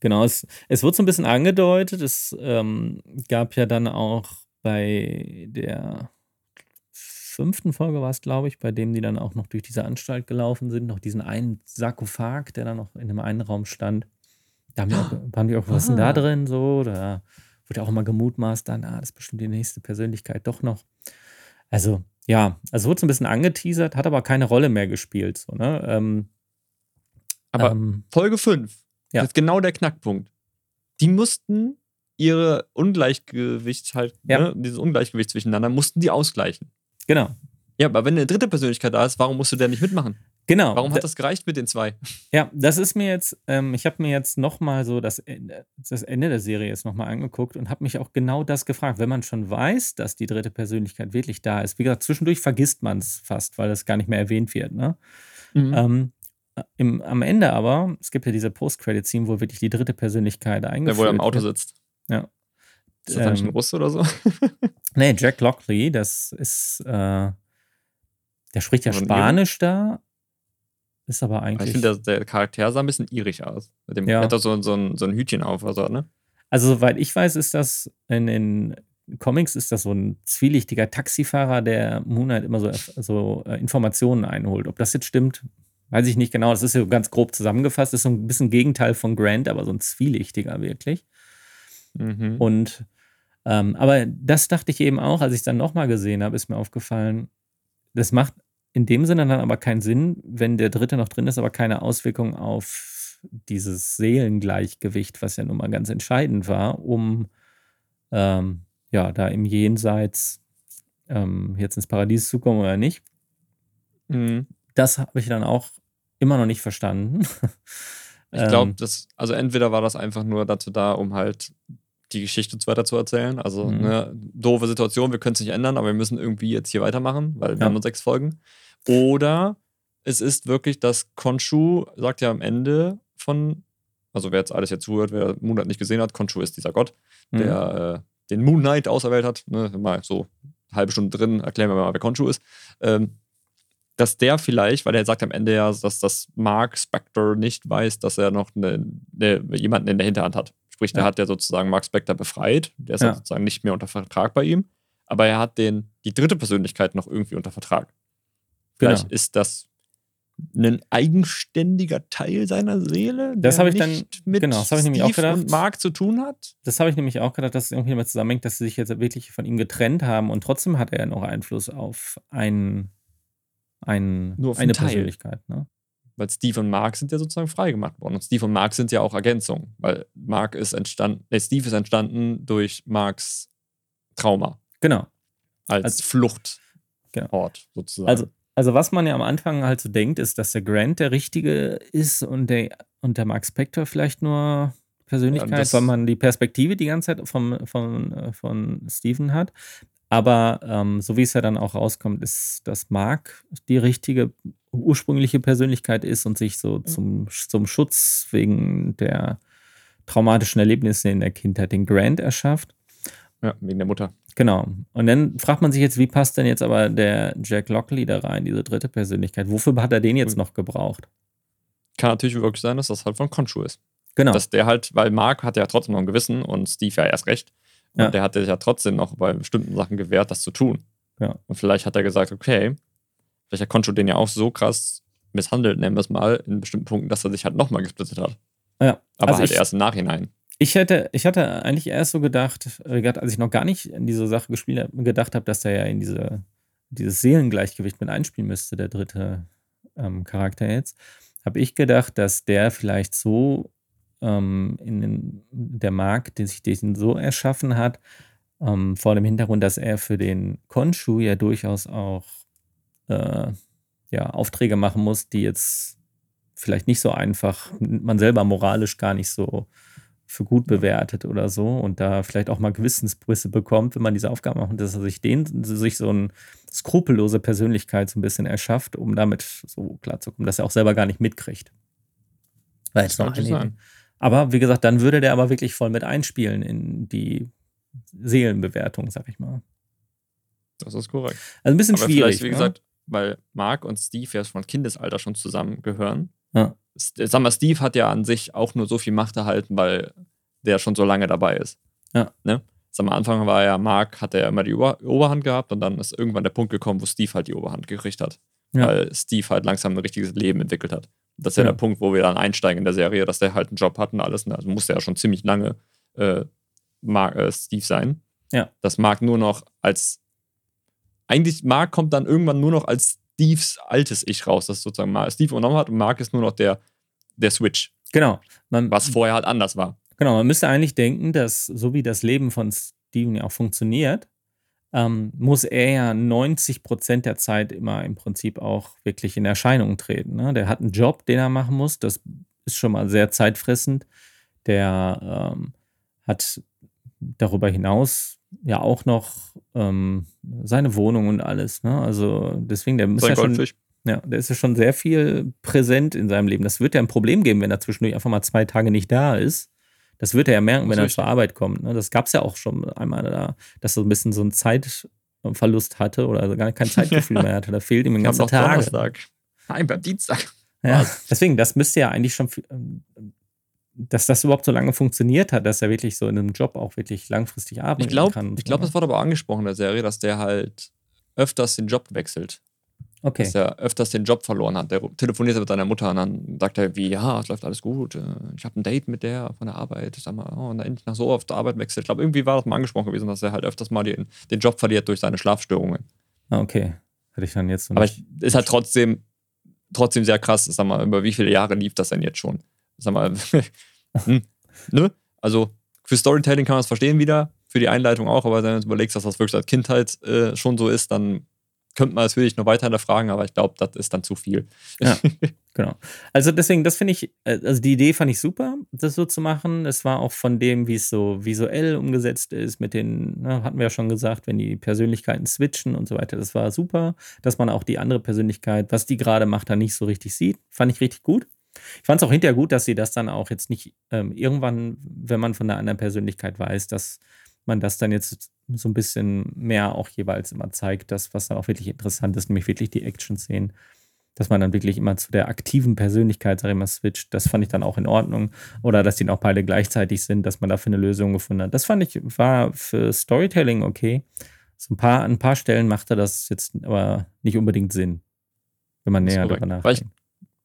genau. Es, es wurde so ein bisschen angedeutet. Es ähm, gab ja dann auch bei der fünften Folge war es, glaube ich, bei dem die dann auch noch durch diese Anstalt gelaufen sind, noch diesen einen Sarkophag, der dann noch in dem einen Raum stand. Da haben die auch, haben die auch was ist denn da Ah. drin? So, da wurde auch immer gemutmaßt, dann, ah, das ist bestimmt die nächste Persönlichkeit doch noch. Also, ja, also wurde so ein bisschen angeteasert, hat aber keine Rolle mehr gespielt. So, ne? ähm, Aber ähm, Folge 5 Ja. ist genau der Knackpunkt. Die mussten ihre Ungleichgewicht halt, Ja. ne, dieses Ungleichgewicht zwischeneinander, mussten die ausgleichen. genau. Ja, aber wenn eine dritte Persönlichkeit da ist, warum musst du der nicht mitmachen? Genau. Warum hat das gereicht mit den zwei? Ja, das ist mir jetzt, ähm, ich habe mir jetzt nochmal so das Ende, das Ende der Serie jetzt nochmal angeguckt und habe mich auch genau das gefragt. Wenn man schon weiß, dass die dritte Persönlichkeit wirklich da ist, wie gesagt, zwischendurch vergisst man es fast, weil das gar nicht mehr erwähnt wird. Ne? Mhm. Ähm, im, am Ende aber, es gibt ja diese Post-Credit-Scene, wo wirklich die dritte Persönlichkeit Der eingeführt wohl am Auto wird. sitzt. Ja. Ist das dann nicht ein Ähm, Russe oder so? Nee, Jack Lockley, das ist, äh, der spricht ja Spanisch da, ist aber Aber Ich eigentlich. finde, der, der Charakter sah ein bisschen irisch aus. Mit dem, Ja. Er hat doch so, so, ein, so ein Hütchen auf oder so, ne? Also, soweit ich weiß, ist das in den Comics ist das so ein zwielichtiger Taxifahrer, der Moonlight immer so, so äh, Informationen einholt. Ob das jetzt stimmt, weiß ich nicht genau. Das ist ja ganz grob zusammengefasst. Das ist so ein bisschen Gegenteil von Grant, aber so ein zwielichtiger wirklich. Mhm. Und ähm, aber das dachte ich eben auch, als ich es dann nochmal gesehen habe, ist mir aufgefallen, das macht in dem Sinne dann aber keinen Sinn, wenn der dritte noch drin ist, aber keine Auswirkung auf dieses Seelengleichgewicht, was ja nun mal ganz entscheidend war, um ähm, ja da im Jenseits ähm, jetzt ins Paradies zu kommen oder nicht. Mhm. Das habe ich dann auch immer noch nicht verstanden. Ich glaube, Ähm, das, also entweder war das einfach nur dazu da, um halt die Geschichte weiter zu erzählen. Also, Mhm. ne, doofe Situation, wir können es nicht ändern, aber wir müssen irgendwie jetzt hier weitermachen, weil wir Ja. haben nur sechs Folgen. Oder es ist wirklich, dass Konshu sagt ja am Ende von, also wer jetzt alles jetzt zuhört, wer Moonlight nicht gesehen hat, Konshu ist dieser Gott, mhm. der äh, den Moon Knight auserwählt hat. Ne, mal so eine halbe Stunde drin, erklären wir mal, wer Konshu ist. Ähm, dass der vielleicht, weil er sagt am Ende ja, dass das Mark Spector nicht weiß, dass er noch eine, eine, jemanden in der Hinterhand hat. Sprich, der Ja. hat ja sozusagen Mark Spector befreit. Der ist Ja. sozusagen nicht mehr unter Vertrag bei ihm. Aber er hat den, die dritte Persönlichkeit noch irgendwie unter Vertrag. Vielleicht Genau. ist das ein eigenständiger Teil seiner Seele, Das der ich dann- nicht mit genau, das habe ich nämlich auch Steve gedacht. und Mark zu tun hat. Das habe ich nämlich auch gedacht, dass es irgendwie damit zusammenhängt, dass sie sich jetzt wirklich von ihm getrennt haben und trotzdem hat er noch Einfluss auf einen, einen, Nur auf eine Teil. Persönlichkeit. Ne? Weil Steve und Mark sind ja sozusagen freigemacht worden. Und Steve und Mark sind ja auch Ergänzungen, weil Mark ist entstanden, nee, Steve ist entstanden durch Marks Trauma Genau. als Also- Fluchtort Genau. sozusagen. Also, also was man ja am Anfang halt so denkt, ist, dass der Grant der Richtige ist und der, und der Mark Spector vielleicht nur Persönlichkeit, Ja, weil man die Perspektive die ganze Zeit vom, vom, äh, von Steven hat. Aber ähm, so wie es ja dann auch rauskommt, ist, dass Mark die richtige ursprüngliche Persönlichkeit ist und sich so zum, zum Schutz wegen der traumatischen Erlebnisse in der Kindheit den Grant erschafft. ja, wegen der Mutter. Genau. Und dann fragt man sich jetzt, wie passt denn jetzt aber der Jack Lockley da rein, diese dritte Persönlichkeit? Wofür hat er den jetzt noch gebraucht? Kann natürlich wirklich sein, dass das halt von Konshu ist. Genau. Dass der halt, weil Mark hat ja trotzdem noch ein Gewissen und Steve ja erst recht. Und Ja. der hat sich ja trotzdem noch bei bestimmten Sachen gewährt, das zu tun. Ja. Und vielleicht hat er gesagt, okay, vielleicht hat Konshu den ja auch so krass misshandelt, nennen wir es mal, in bestimmten Punkten, dass er sich halt nochmal gesplittet hat. ja. Aber also halt ich, erst im Nachhinein. ich, hätte, ich hatte eigentlich erst so gedacht, gerade als ich noch gar nicht in diese Sache gespielt habe, gedacht habe, dass der ja in diese, dieses Seelengleichgewicht mit einspielen müsste, der dritte ähm, Charakter jetzt, habe ich gedacht, dass der vielleicht so ähm, in den, der Markt, den sich diesen so erschaffen hat, ähm, vor dem Hintergrund, dass er für den Konshu ja durchaus auch äh, ja, Aufträge machen muss, die jetzt vielleicht nicht so einfach, man selber moralisch gar nicht so für gut bewertet oder so und da vielleicht auch mal Gewissensbrüsse bekommt, wenn man diese Aufgaben macht, dass er sich den, sich so eine skrupellose Persönlichkeit so ein bisschen erschafft, um damit so klarzukommen, dass er auch selber gar nicht mitkriegt. Weil jetzt noch Aber wie gesagt, dann würde der aber wirklich voll mit einspielen in die Seelenbewertung, sag ich mal. Das ist korrekt. Also ein bisschen Aber schwierig. vielleicht, wie ne? gesagt, weil Mark und Steve ja von Kindesalter schon zusammengehören. Ja. S- Sag mal, Steve hat ja an sich auch nur so viel Macht erhalten, weil der schon so lange dabei ist. Ja. Ne? Sag am Anfang war ja Mark, hat er immer die Ober Oberhand gehabt und dann ist irgendwann der Punkt gekommen, wo Steve halt die Oberhand gekriegt hat. Ja. Weil Steve halt langsam ein richtiges Leben entwickelt hat. Das ist ja, ja, der Punkt, wo wir dann einsteigen in der Serie, dass der halt einen Job hat und alles. Ne? Also musste ja schon ziemlich lange äh, Mark, äh, Steve sein. Ja. Dass Mark nur noch als. Eigentlich, Mark kommt dann irgendwann nur noch als Steves altes Ich raus, das sozusagen Steve übernommen hat und Mark ist nur noch der, der Switch. Genau. Man, was vorher halt anders war. Genau, man müsste eigentlich denken, dass so wie das Leben von Steven ja auch funktioniert, ähm, muss er ja 90 Prozent der Zeit immer im Prinzip auch wirklich in Erscheinung treten. Ne? Der hat einen Job, den er machen muss. Das ist schon mal sehr zeitfressend. Der ähm, hat darüber hinaus ja auch noch ähm, seine Wohnung und alles. Ne? Also deswegen, der muss ja schon, ja, der ist ja schon sehr viel präsent in seinem Leben. Das wird ja ein Problem geben, wenn er zwischendurch einfach mal zwei Tage nicht da ist. Das wird er ja merken, wenn er zur Arbeit kommt. Ne? Das gab es ja auch schon einmal, da, dass er so ein bisschen so einen Zeitverlust hatte oder also gar kein Zeitgefühl mehr hatte. Da fehlt ihm ein ganzer Tag. Donnerstag. Nein, beim Dienstag. Ja, deswegen, das müsste ja eigentlich schon, ähm, dass das überhaupt so lange funktioniert hat, dass er wirklich so in einem Job auch wirklich langfristig arbeiten ich glaub, kann. Ich glaube, das wurde aber angesprochen in der Serie, dass der halt öfters den Job wechselt. Okay. Dass er öfters den Job verloren hat. Der telefoniert mit seiner Mutter und dann sagt er, wie, ja, es läuft alles gut. Äh, ich habe ein Date mit der von der Arbeit. Sag mal, oh, und dann endlich nach so oft der Arbeit wechselt. Ich glaube, irgendwie war das mal angesprochen gewesen, dass er halt öfters mal den, den Job verliert durch seine Schlafstörungen. Ah, okay. Hätte ich dann jetzt so Aber ich, ist halt trotzdem, trotzdem sehr krass. Sag mal, über wie viele Jahre lief das denn jetzt schon? Sag mal, hm, ne? Also für Storytelling kann man es verstehen wieder, für die Einleitung auch, aber wenn du überlegst, dass das wirklich seit Kindheit äh, schon so ist, dann könnte man natürlich noch weiter hinterfragen, aber ich glaube, das ist dann zu viel. Ja, genau. Also deswegen, das finde ich, äh, also die Idee fand ich super, das so zu machen. Es war auch von dem, wie es so visuell umgesetzt ist, mit den, ne, hatten wir ja schon gesagt, wenn die Persönlichkeiten switchen und so weiter, das war super, dass man auch die andere Persönlichkeit, was die gerade macht, dann nicht so richtig sieht. Fand ich richtig gut. Ich fand es auch hinterher gut, dass sie das dann auch jetzt nicht ähm, irgendwann, wenn man von einer anderen Persönlichkeit weiß, dass man das dann jetzt so ein bisschen mehr auch jeweils immer zeigt, das, was dann auch wirklich interessant ist, nämlich wirklich die Action-Szenen. Dass man dann wirklich immer zu der aktiven Persönlichkeit, sag ich mal, switcht. Das fand ich dann auch in Ordnung. Oder dass die auch beide gleichzeitig sind, dass man dafür eine Lösung gefunden hat. Das fand ich, war für Storytelling okay. So ein paar, an ein paar Stellen machte das jetzt aber nicht unbedingt Sinn, wenn man näher darüber nachdenkt.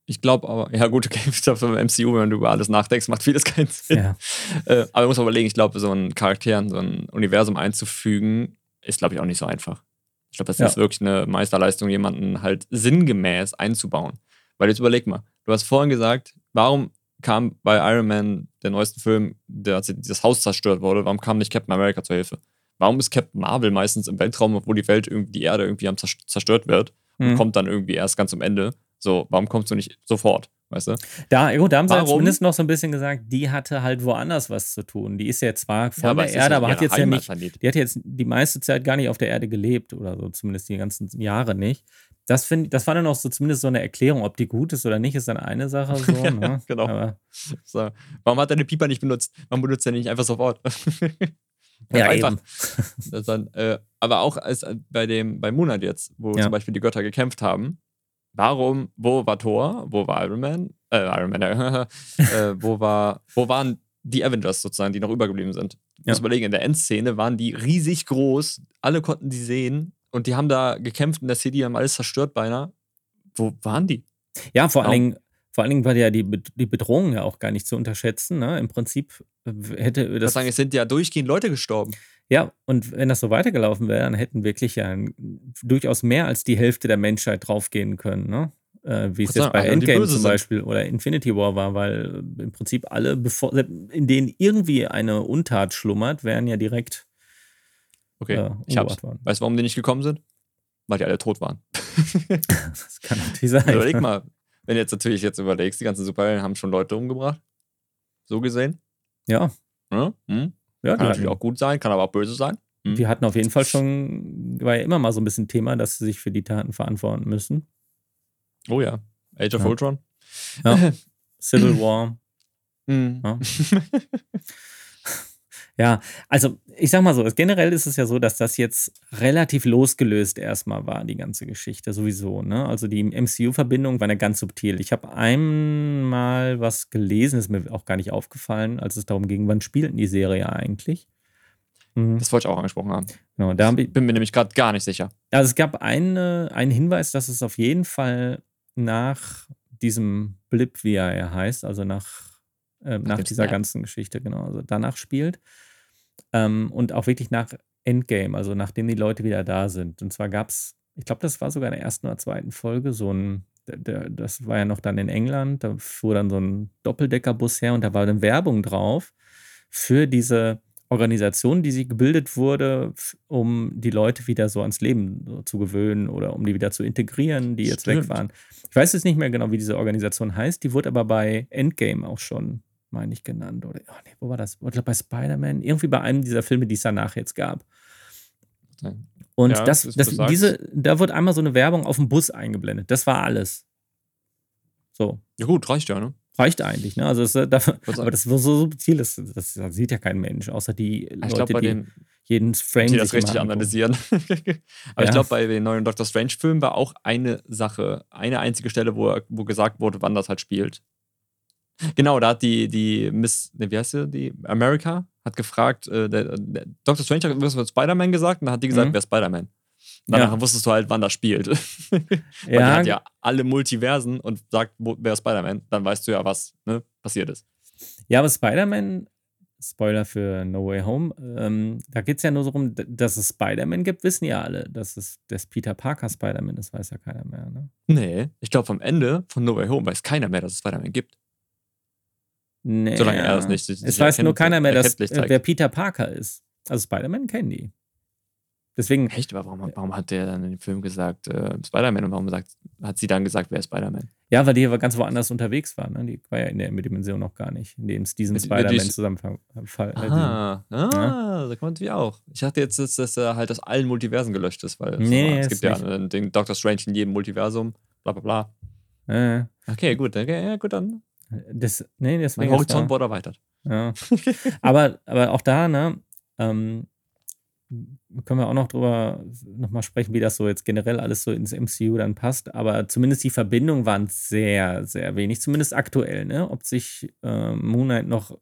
Ich glaube aber, ja gut, okay, ich glaube, im MCU, wenn du über alles nachdenkst, macht vieles keinen Sinn. Ja. Äh, aber ich muss überlegen, ich glaube, so einen Charakter in so ein Universum einzufügen, ist, glaube ich, auch nicht so einfach. Ich glaube, das ja. ist wirklich eine Meisterleistung, jemanden halt sinngemäß einzubauen. Weil jetzt überleg mal, du hast vorhin gesagt, warum kam bei Iron Man, der neuesten Film, der, als das Haus zerstört wurde, warum kam nicht Captain America zur Hilfe? Warum ist Captain Marvel meistens im Weltraum, obwohl die Welt irgendwie, die Erde irgendwie am zerstört wird und mhm. kommt dann irgendwie erst ganz am Ende? So, warum kommst du nicht sofort? Weißt du? Da, gut, da haben sie halt zumindest noch so ein bisschen gesagt, die hatte halt woanders was zu tun. Die ist ja zwar von ja, der Erde, aber hat jetzt ja nicht, die hat jetzt die meiste Zeit gar nicht auf der Erde gelebt oder so, zumindest die ganzen Jahre nicht. Das, find, das war dann auch so zumindest so eine Erklärung, ob die gut ist oder nicht, ist dann eine Sache so. ja, ne? genau. Aber, so. Warum hat er eine Pieper nicht benutzt? Warum benutzt er nicht einfach sofort? ja, einfach. Dann, äh, aber auch als äh, bei dem bei Monat jetzt, wo ja. zum Beispiel die Götter gekämpft haben, Warum, wo war Thor? Wo war Iron Man? Äh, Iron Man, äh, wo, war, wo waren die Avengers sozusagen, die noch übergeblieben sind? Du musst überlegen, in der Endszene waren die riesig groß, alle konnten die sehen und die haben da gekämpft in der City, haben alles zerstört beinahe. Wo waren die? Ja, vor allen Dingen, vor allen Dingen war ja die, die Bedrohung ja auch gar nicht zu unterschätzen. Ne? Im Prinzip hätte das. Ich sagen, es sind ja durchgehend Leute gestorben. Ja, und wenn das so weitergelaufen wäre, dann hätten wirklich ja durchaus mehr als die Hälfte der Menschheit draufgehen können, ne? Äh, wie es jetzt bei Endgame zum Beispiel sind. oder Infinity War war, weil im Prinzip alle, bevor, in denen irgendwie eine Untat schlummert, wären ja direkt. Okay, äh, ich hab's. Worden. Weißt du, warum die nicht gekommen sind? Weil die alle tot waren. das kann natürlich sein. Überleg mal, wenn du jetzt natürlich jetzt überlegst, die ganzen Superhelden haben schon Leute umgebracht. So gesehen. Ja. ja? Hm? Ja, kann natürlich auch gut sein, kann aber auch böse sein. Hm. Die hatten auf jeden Fall schon, war ja immer mal so ein bisschen Thema, dass sie sich für die Taten verantworten müssen. Oh ja. Age of ja. Ultron. Ja. Civil War. Mhm. Ja. Ja, also ich sag mal so, generell ist es ja so, dass das jetzt relativ losgelöst erstmal war, die ganze Geschichte sowieso. Ne? Also die MCU-Verbindung war ja ganz subtil. Ich habe einmal was gelesen, ist mir auch gar nicht aufgefallen, als es darum ging, wann spielten die Serie eigentlich. Mhm. Das wollte ich auch angesprochen haben. Genau, da ich bin mir nämlich gerade gar nicht sicher. Also es gab eine, einen Hinweis, dass es auf jeden Fall nach diesem Blip, wie er heißt, also nach, äh, nach, dieser ganzen Geschichte, genau, also danach spielt. Ähm, und auch wirklich nach Endgame, also nachdem die Leute wieder da sind. Und zwar gab es, ich glaube, das war sogar in der ersten oder zweiten Folge, so ein, der, das war ja noch dann in England, da fuhr dann so ein Doppeldeckerbus her und da war dann Werbung drauf für diese Organisation, die sie gebildet wurde, um die Leute wieder so ans Leben zu gewöhnen oder um die wieder zu integrieren, die jetzt Stimmt. weg waren. Ich weiß jetzt nicht mehr genau, wie diese Organisation heißt. Die wurde aber bei Endgame auch schon, meine ich, genannt. Oder oh nee, wo war das? Oder bei Spider-Man? Irgendwie bei einem dieser Filme, die es danach jetzt gab. Und ja, das, das, diese, da wird einmal so eine Werbung auf dem Bus eingeblendet. Das war alles. So. Ja, gut, reicht ja, ne? Reicht eigentlich, ne? Also das, äh, das, aber das so subtil das, das, sieht ja kein Mensch, außer die ich Leute, glaub, die den, jeden Frame die das richtig analysieren. aber ja. ich glaube, bei den neuen Doctor Strange-Filmen war auch eine Sache, eine einzige Stelle, wo, wo gesagt wurde, wann das halt spielt. Genau, da hat die, die Miss, ne, wie heißt sie, die America, hat gefragt, äh, der, der Dr. Strange hat was Spider-Man gesagt und dann hat die gesagt, mhm. wer ist Spider-Man? Danach ja. wusstest du halt, wann das spielt. ja. die hat ja alle Multiversen und sagt, wo, wer ist Spider-Man, dann weißt du ja, was ne, passiert ist. Ja, aber Spider-Man, Spoiler für No Way Home, ähm, da geht es ja nur darum, dass es Spider-Man gibt, wissen ja alle. Dass es das Peter Parker Spider-Man ist, weiß ja keiner mehr. Ne? Nee, ich glaube, am Ende von No Way Home weiß keiner mehr, dass es Spider-Man gibt. Nee. Solange er das nicht. Es weiß nur keiner mehr, dass, äh, wer Peter Parker ist. Also Spider-Man kennen die. Deswegen. Echt? Aber warum, warum hat der dann in dem Film gesagt, äh, Spider-Man und warum sagt, hat sie dann gesagt, wer ist Spider-Man? Ja, weil die aber ganz woanders unterwegs war. Ne? Die war ja in der Dimension noch gar nicht, in dem es diesen Spider-Man zusammenfall. Aha, äh, ah, ja. da kommt wie auch. Ich dachte jetzt, dass das äh, halt aus allen Multiversen gelöscht ist, weil nee, es gibt ja nicht. den Doctor Strange in jedem Multiversum, bla bla bla. Äh. Okay, gut, okay, ja, gut, dann. Das, nee, das mein Horizont wurde erweitert. Ja. aber, aber auch da, ne, ähm, können wir auch noch drüber nochmal sprechen, wie das so jetzt generell alles so ins MCU dann passt. Aber zumindest die Verbindungen waren sehr, sehr wenig, zumindest aktuell. Ne? Ob sich äh, Moon Knight noch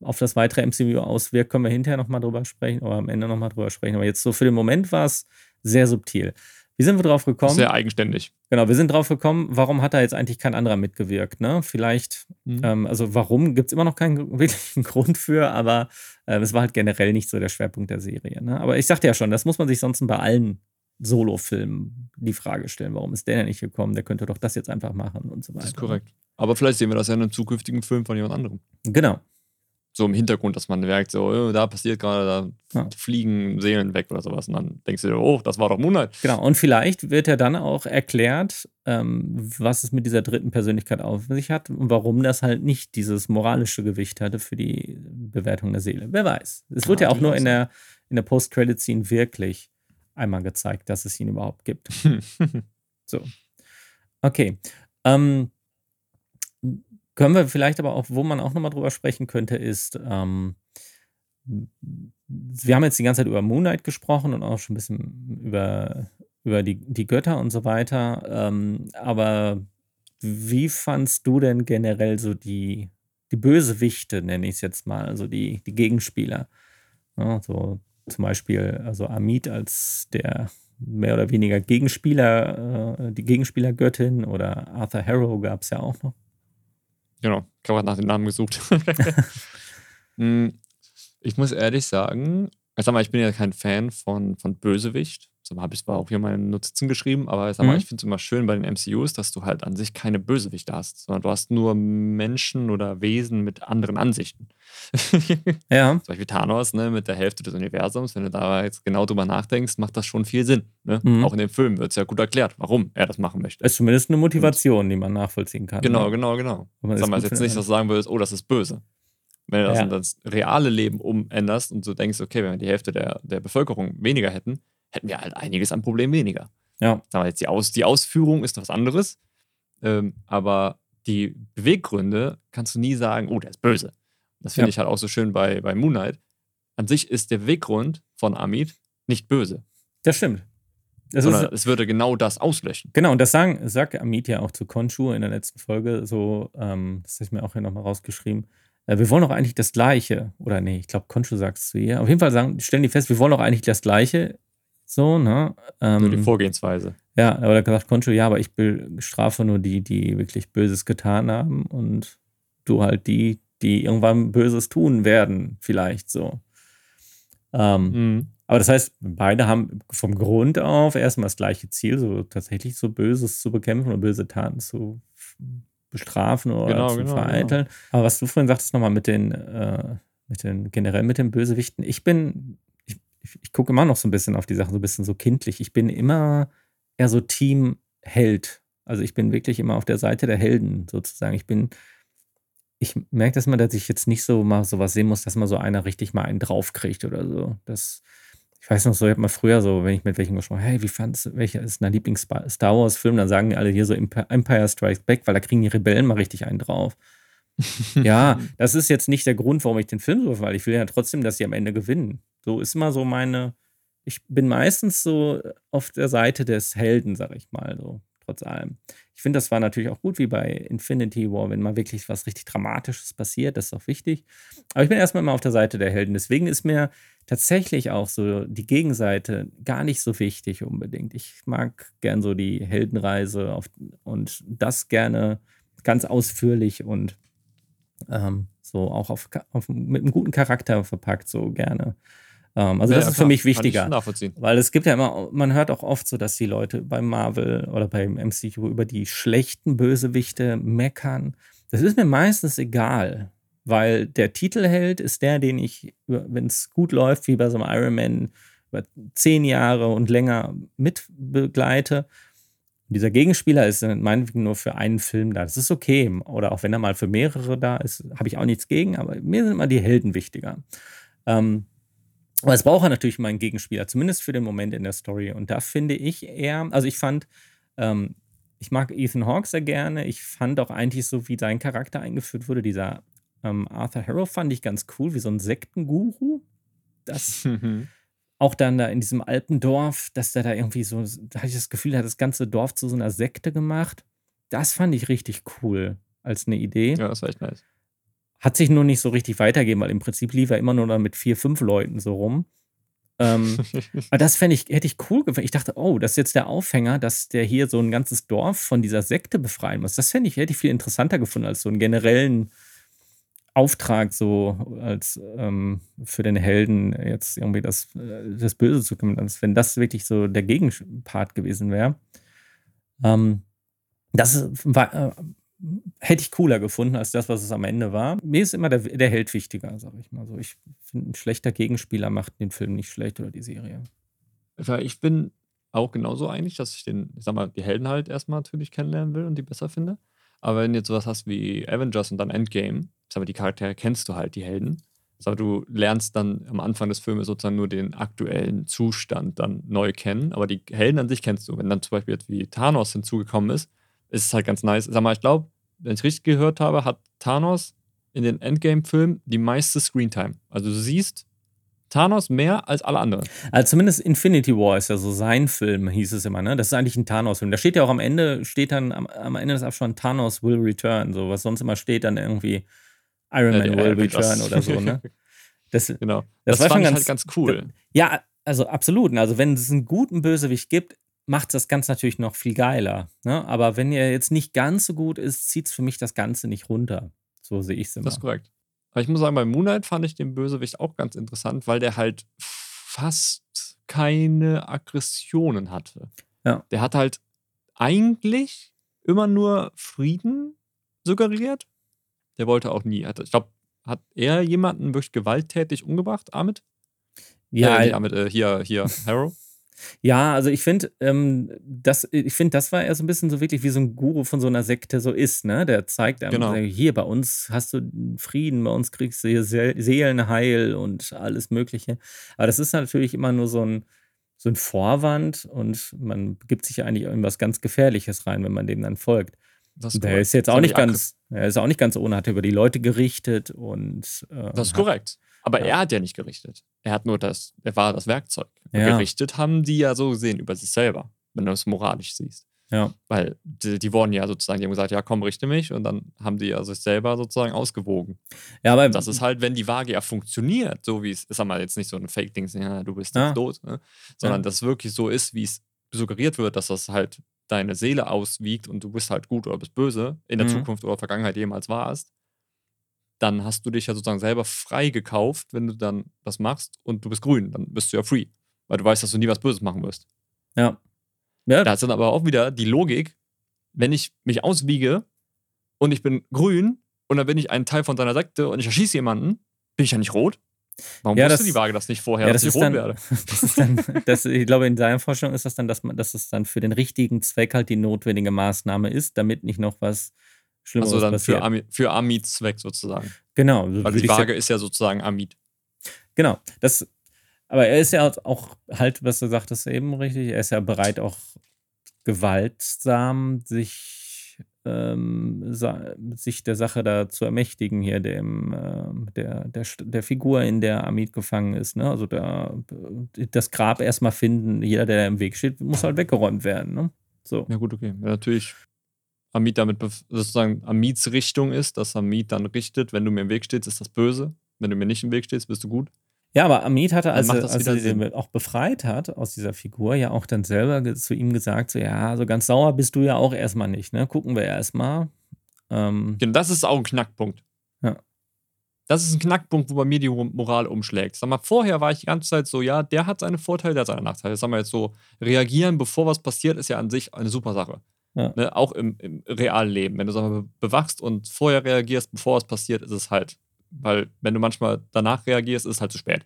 auf das weitere MCU auswirkt, können wir hinterher nochmal drüber sprechen oder am Ende nochmal drüber sprechen. Aber jetzt so für den Moment war es sehr subtil. Wie sind wir drauf gekommen? Sehr eigenständig. Genau, wir sind drauf gekommen, warum hat da jetzt eigentlich kein anderer mitgewirkt? Ne? Vielleicht, mhm. ähm, also warum gibt es immer noch keinen wirklichen Grund für, aber äh, es war halt generell nicht so der Schwerpunkt der Serie. Ne? Aber ich sagte ja schon, das muss man sich sonst bei allen Solo-Filmen die Frage stellen, warum ist der denn nicht gekommen? Der könnte doch das jetzt einfach machen und so weiter. Das ist korrekt. Aber vielleicht sehen wir das ja in einem zukünftigen Film von jemand anderem. Genau so im Hintergrund, dass man merkt, so, oh, da passiert gerade, da ja. fliegen Seelen weg oder sowas. Und dann denkst du dir, oh, das war doch Moonlight. Genau, und vielleicht wird ja dann auch erklärt, ähm, was es mit dieser dritten Persönlichkeit auf sich hat und warum das halt nicht dieses moralische Gewicht hatte für die Bewertung der Seele. Wer weiß. Es wird ja, ja auch nur in der, in der Post-Credit-Scene wirklich einmal gezeigt, dass es ihn überhaupt gibt. so. Okay. Ähm, können wir vielleicht aber auch, wo man auch nochmal drüber sprechen könnte, ist, ähm, wir haben jetzt die ganze Zeit über Moonlight gesprochen und auch schon ein bisschen über, über die, die Götter und so weiter. Ähm, aber wie fandst du denn generell so die, die Bösewichte, nenne ich es jetzt mal, also die, die Gegenspieler? Ja, so zum Beispiel, also Amit als der mehr oder weniger Gegenspieler, äh, die Gegenspielergöttin oder Arthur Harrow gab es ja auch noch. Genau, ich habe nach dem Namen gesucht. Hm, ich muss ehrlich sagen, ich, sag mal, ich bin ja kein Fan von, von Bösewicht habe ich zwar auch hier meine Notizen geschrieben, aber sag mal, mhm. ich finde es immer schön bei den MCUs, dass du halt an sich keine Bösewichte hast, sondern du hast nur Menschen oder Wesen mit anderen Ansichten. ja. Zum Beispiel Thanos, ne, mit der Hälfte des Universums, wenn du da jetzt genau drüber nachdenkst, macht das schon viel Sinn. Ne? Mhm. Auch in dem Film wird es ja gut erklärt, warum er das machen möchte. Ist zumindest eine Motivation, Und, die man nachvollziehen kann. Genau, ne? genau, genau. Sag mal, jetzt nicht, dass du sagen würdest, oh, das ist böse. Wenn du das ja. in das reale Leben umänderst und du denkst, okay, wenn wir die Hälfte der, der Bevölkerung weniger hätten, hätten wir halt einiges an Problemen weniger. Ja. Sagen wir jetzt, die, Aus, die Ausführung ist was anderes, ähm, aber die Beweggründe kannst du nie sagen, oh, der ist böse. Das finde ja. ich halt auch so schön bei, bei Moonlight. An sich ist der Beweggrund von Amit nicht böse. Das stimmt. Das ist, es würde genau das auslöschen. Genau, und das sagen, sagt Amit ja auch zu Konshu in der letzten Folge, so, ähm, das habe ich mir auch hier nochmal rausgeschrieben, äh, wir wollen doch eigentlich das Gleiche. Oder nee, ich glaube, Concho sagt es zu ihr. Auf jeden Fall sagen, stellen die fest, wir wollen doch eigentlich das Gleiche. So, ne? Ähm, nur die Vorgehensweise. Ja, aber da sagt Concho, ja, aber ich bestrafe nur die, die wirklich Böses getan haben und du halt die, die irgendwann Böses tun werden, vielleicht so. Ähm, mhm. Aber das heißt, beide haben vom Grund auf erstmal das gleiche Ziel, so tatsächlich so Böses zu bekämpfen oder böse Taten zu bestrafen oder genau, zu genau, vereiteln. Genau. Aber was du vorhin sagtest nochmal mit den, äh, mit den, generell mit den Bösewichten, ich bin, ich, ich, gucke immer noch so ein bisschen auf die Sachen, so ein bisschen so kindlich. Ich bin immer eher so Team Held. Also ich bin wirklich immer auf der Seite der Helden sozusagen. Ich bin, ich merke das mal, dass ich jetzt nicht so mal sowas sehen muss, dass mal so einer richtig mal einen draufkriegt oder so. Das, ich weiß noch so, ich habe mal früher so, wenn ich mit welchen gesprochen hey, wie fandest du, welcher ist dein Lieblings-Star Wars-Film? Dann sagen die alle hier so Empire Strikes Back, weil da kriegen die Rebellen mal richtig einen drauf. ja, das ist jetzt nicht der Grund, warum ich den Film so, weil ich will ja trotzdem, dass sie am Ende gewinnen. So ist immer so meine, ich bin meistens so auf der Seite des Helden, sag ich mal, so, trotz allem. Ich finde, das war natürlich auch gut wie bei Infinity War, wenn mal wirklich was richtig Dramatisches passiert, das ist auch wichtig. Aber ich bin erstmal immer auf der Seite der Helden. Deswegen ist mir tatsächlich auch so die Gegenseite gar nicht so wichtig unbedingt. Ich mag gern so die Heldenreise auf, und das gerne ganz ausführlich und ähm, so auch auf, auf, mit einem guten Charakter verpackt, so gerne. Ähm, also, ja, das ist klar. für mich wichtiger. Weil es gibt ja immer, man hört auch oft so, dass die Leute beim Marvel oder beim MCU über die schlechten Bösewichte meckern. Das ist mir meistens egal weil der Titelheld ist der, den ich, wenn es gut läuft, wie bei so einem Ironman, über zehn Jahre und länger mitbegleite. Dieser Gegenspieler ist meinetwegen nur für einen Film da. Das ist okay. Oder auch wenn er mal für mehrere da ist, habe ich auch nichts gegen, aber mir sind immer die Helden wichtiger. Ähm, aber es braucht natürlich mal einen Gegenspieler, zumindest für den Moment in der Story. Und da finde ich eher, also ich fand, ähm, ich mag Ethan Hawke sehr gerne. Ich fand auch eigentlich so, wie sein Charakter eingeführt wurde, dieser ähm, Arthur Harrow fand ich ganz cool, wie so ein Sektenguru. Das mhm. auch dann da in diesem Alpendorf, dass der da irgendwie so, da hatte ich das Gefühl, er hat das ganze Dorf zu so einer Sekte gemacht. Das fand ich richtig cool als eine Idee. Ja, das war echt nice. Hat sich nur nicht so richtig weitergegeben, weil im Prinzip lief er immer nur dann mit vier, fünf Leuten so rum. ähm, aber das ich, hätte ich cool gefunden. Ich dachte, oh, das ist jetzt der Aufhänger, dass der hier so ein ganzes Dorf von dieser Sekte befreien muss. Das ich, hätte ich viel interessanter gefunden als so einen generellen Auftrag, so als ähm, für den Helden jetzt irgendwie das, äh, das Böse zu kümmern, als wenn das wirklich so der Gegenpart gewesen wäre. Ähm, das war, äh, hätte ich cooler gefunden als das, was es am Ende war. Mir ist immer der, der Held wichtiger, sage ich mal so. Ich finde, ein schlechter Gegenspieler macht den Film nicht schlecht oder die Serie. Ich bin auch genauso einig, dass ich den, ich sag mal, die Helden halt erstmal natürlich kennenlernen will und die besser finde. Aber wenn du jetzt sowas hast wie Avengers und dann Endgame, aber die Charaktere kennst du halt, die Helden. Aber du lernst dann am Anfang des Filmes sozusagen nur den aktuellen Zustand dann neu kennen. Aber die Helden an sich kennst du. Wenn dann zum Beispiel jetzt wie Thanos hinzugekommen ist, ist es halt ganz nice. Sag mal, ich glaube, wenn ich richtig gehört habe, hat Thanos in den Endgame-Filmen die meiste Screentime. Also du siehst Thanos mehr als alle anderen. Also zumindest Infinity War ist ja so sein Film, hieß es immer, ne? Das ist eigentlich ein Thanos-Film. Da steht ja auch am Ende, steht dann am, am Ende des Abspanns Thanos will return. So, was sonst immer steht, dann irgendwie Iron Man ja, will return oder so, ne? Das, genau. Das, das war schon ganz, halt ganz cool. Ja, also absolut. Also wenn es einen guten Bösewicht gibt, macht das Ganze natürlich noch viel geiler. Ne? Aber wenn er jetzt nicht ganz so gut ist, zieht es für mich das Ganze nicht runter. So sehe ich es immer. Das ist korrekt. Aber ich muss sagen, bei Moonlight fand ich den Bösewicht auch ganz interessant, weil der halt fast keine Aggressionen hatte. Ja. Der hat halt eigentlich immer nur Frieden suggeriert der wollte auch nie. ich glaube, hat er jemanden wirklich gewalttätig umgebracht, Ahmed? Ja, äh, Ahmed, äh, hier, hier, Harrow. Ja, also ich finde, ähm, das, ich finde, das war eher so ein bisschen so wirklich wie so ein Guru von so einer Sekte so ist, ne? Der zeigt einem, genau. hier bei uns hast du Frieden, bei uns kriegst du hier Seelenheil und alles Mögliche. Aber das ist natürlich immer nur so ein, so ein Vorwand und man gibt sich ja eigentlich in was ganz Gefährliches rein, wenn man dem dann folgt. Der ist jetzt auch nicht ganz, er ist auch nicht ganz ohne, hat über die Leute gerichtet und. Äh, das ist korrekt. Aber ja. er hat ja nicht gerichtet. Er hat nur das, er war das Werkzeug. Ja. Gerichtet haben die ja so gesehen über sich selber, wenn du es moralisch siehst. Ja. Weil die, die wurden ja sozusagen, die haben gesagt, ja komm, richte mich und dann haben die ja sich selber sozusagen ausgewogen. Ja, aber Das ist halt, wenn die Waage ja funktioniert, so wie es, ist sag mal, jetzt nicht so ein Fake-Ding, ja, du bist Ja. tot, ne? sondern Ja. dass es wirklich so ist, wie es suggeriert wird, dass das halt deine Seele auswiegt und du bist halt gut oder bist böse in der Mhm. Zukunft oder Vergangenheit jemals warst, dann hast du dich ja sozusagen selber frei gekauft, wenn du dann das machst und du bist grün, dann bist du ja free, weil du weißt, dass du nie was Böses machen wirst. ja. Ja, Da ist dann aber auch wieder die Logik, wenn ich mich auswiege und ich bin grün und dann bin ich ein Teil von deiner Sekte und ich erschieße jemanden, bin ich ja nicht rot? Warum Ja, wusste das- die Waage das nicht vorher, ja, dass das ich rot dann, werde? das ist dann, das, ich glaube, in deiner Vorstellung ist das dann, dass man, dass es dann für den richtigen Zweck halt die notwendige Maßnahme ist, damit nicht noch was Schlimmeres Also dann passiert. für, Ami, für Amids Zweck sozusagen. genau, Weil die Waage ist ja sozusagen Amid. Genau. Das, aber er ist ja auch halt, was du sagtest eben richtig, er ist ja bereit, auch gewaltsam sich, ähm, sich der Sache da zu ermächtigen, hier dem, ähm, der, der, der Figur, in der Amit gefangen ist. Ne? Also da, das Grab erstmal finden, jeder, der im Weg steht, muss halt weggeräumt werden. Ne? So. Ja gut, okay. Wenn natürlich Amid damit sozusagen Amids Richtung ist, dass Amid dann richtet, wenn du mir im Weg stehst, ist das böse. Wenn du mir nicht im Weg stehst, bist du gut. Ja, aber Amit hatte, als, er, als er den auch befreit hat aus dieser Figur, ja auch dann selber zu ihm gesagt, so ja, so ganz sauer bist du ja auch erstmal nicht, ne? Gucken wir erstmal. Ähm, Genau, das ist auch ein Knackpunkt. Ja. Das ist ein Knackpunkt, wo bei mir die Moral umschlägt. Sag mal, vorher war ich die ganze Zeit so, ja, der hat seine Vorteile, der hat seine Nachteile. Sag mal jetzt so, reagieren, bevor was passiert, ist ja an sich eine super Sache. Ja. Ne? Auch im, im realen Leben. Wenn du mal, be- bewachst und vorher reagierst, bevor was passiert, ist es halt. Weil, wenn du manchmal danach reagierst, ist es halt zu spät.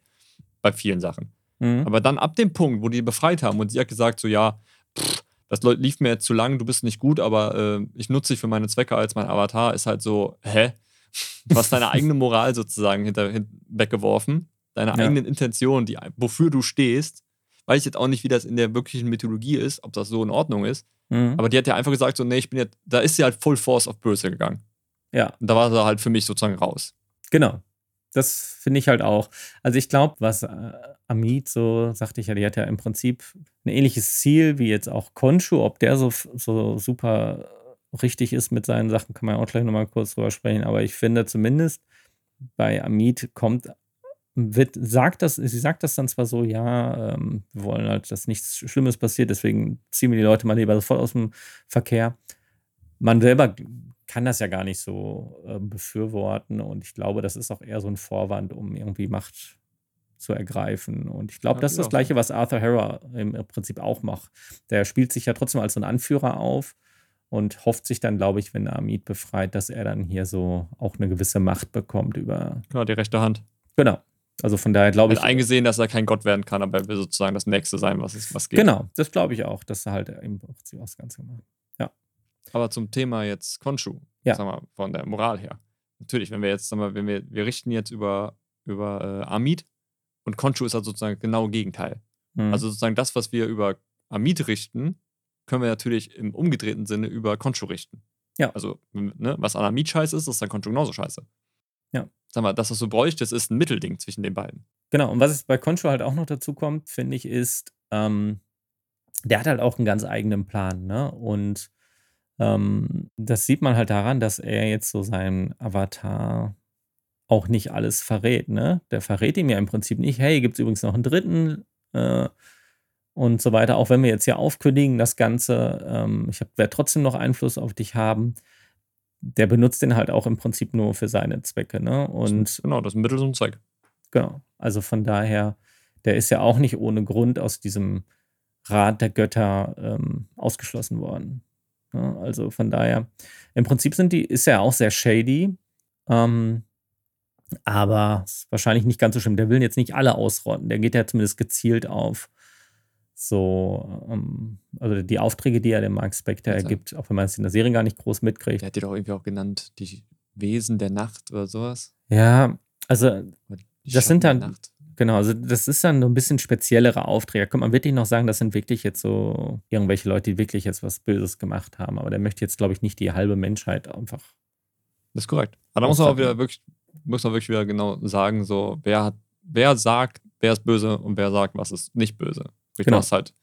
Bei vielen Sachen. mhm. Aber dann ab dem Punkt, wo die befreit haben und sie hat gesagt, so ja, pff, das lief mir jetzt zu lang, du bist nicht gut, aber äh, ich nutze dich für meine Zwecke als mein Avatar, ist halt so, hä? Du hast deine eigene Moral sozusagen hinter, hin, weggeworfen, deine Ja. eigenen Intentionen, die, wofür du stehst. Weiß ich jetzt auch nicht, wie das in der wirklichen Mythologie ist, ob das so in Ordnung ist. Mhm. Aber die hat ja einfach gesagt, so, nee, ich bin jetzt, da ist sie halt Full Force auf Böse gegangen. ja, Und da war sie halt für mich sozusagen raus. genau. Das finde ich halt auch. Also ich glaube, was äh, Amit so, sagte ich ja, die hat ja im Prinzip ein ähnliches Ziel wie jetzt auch Konshu. Ob der so, so super richtig ist mit seinen Sachen, kann man auch gleich nochmal kurz drüber sprechen. Aber ich finde zumindest bei Amit kommt, wird, sagt das, sie sagt das dann zwar so, ja, ähm, wir wollen halt, dass nichts Schlimmes passiert, deswegen ziehen wir die Leute mal lieber sofort aus dem Verkehr. Man selber kann das ja gar nicht so äh, befürworten und ich glaube, das ist auch eher so ein Vorwand, um irgendwie Macht zu ergreifen. Und ich glaube, Ja, das ist würde das Gleiche, was Arthur Harrow im Prinzip auch macht. Der spielt sich ja trotzdem als so ein Anführer auf und hofft sich dann, glaube ich, wenn er Amit befreit, dass er dann hier so auch eine gewisse Macht bekommt über. Genau, die rechte Hand. Genau. Also von daher glaube Hat ich. eingesehen, dass er kein Gott werden kann, aber er will sozusagen das Nächste sein, was, es, was geht. Genau, das glaube ich auch, dass er halt im Prinzip das Ganze macht. Aber zum Thema jetzt Konshu, Ja. sag mal, von der Moral her. Natürlich, wenn wir jetzt, sag mal, wenn wir, wir richten jetzt über, über äh, Amit und Konshu ist halt sozusagen genau Gegenteil. Mhm. Also sozusagen das, was wir über Amit richten, können wir natürlich im umgedrehten Sinne über Konshu richten. Ja. Also, ne, was an Amit scheiße ist, ist dann Konshu genauso scheiße. Ja. Sag mal, das, was du bräuchtest, ist ein Mittelding zwischen den beiden. Genau, und was es bei Concho halt auch noch dazu kommt, finde ich, ist, ähm, der hat halt auch einen ganz eigenen Plan, ne? Und ähm, das sieht man halt daran, dass er jetzt so seinem Avatar auch nicht alles verrät, ne? Der verrät ihm ja im Prinzip nicht, hey, gibt es übrigens noch einen dritten äh, und so weiter. Auch wenn wir jetzt hier aufkündigen, das Ganze, ähm, ich werde trotzdem noch Einfluss auf dich haben. Der benutzt den halt auch im Prinzip nur für seine Zwecke, ne? Und Genau, das Mittel zum Zweck. Genau. Also von daher, der ist ja auch nicht ohne Grund aus diesem Rat der Götter ähm, ausgeschlossen worden. Ja, also von daher, im Prinzip sind die, ist er auch sehr shady, ähm, aber wahrscheinlich nicht ganz so schlimm. Der will jetzt nicht alle ausrotten. Der geht ja zumindest gezielt auf so, ähm, also die Aufträge, die er dem Mark Spector Also- ergibt, auch wenn man es in der Serie gar nicht groß mitkriegt. Der hat die doch irgendwie auch genannt, die Wesen der Nacht oder sowas. Ja, also Das sind dann- Nacht. Genau, also das ist dann so ein bisschen speziellere Aufträge. Kann man wirklich noch sagen, das sind wirklich jetzt so irgendwelche Leute, die wirklich jetzt was Böses gemacht haben. Aber der möchte jetzt, glaube ich, nicht die halbe Menschheit einfach. Das ist korrekt. Aber da muss man auch wieder wirklich, muss man wirklich wieder genau sagen, so, wer hat, wer sagt, wer ist böse und wer sagt, was ist nicht böse. Ich Genau. halt,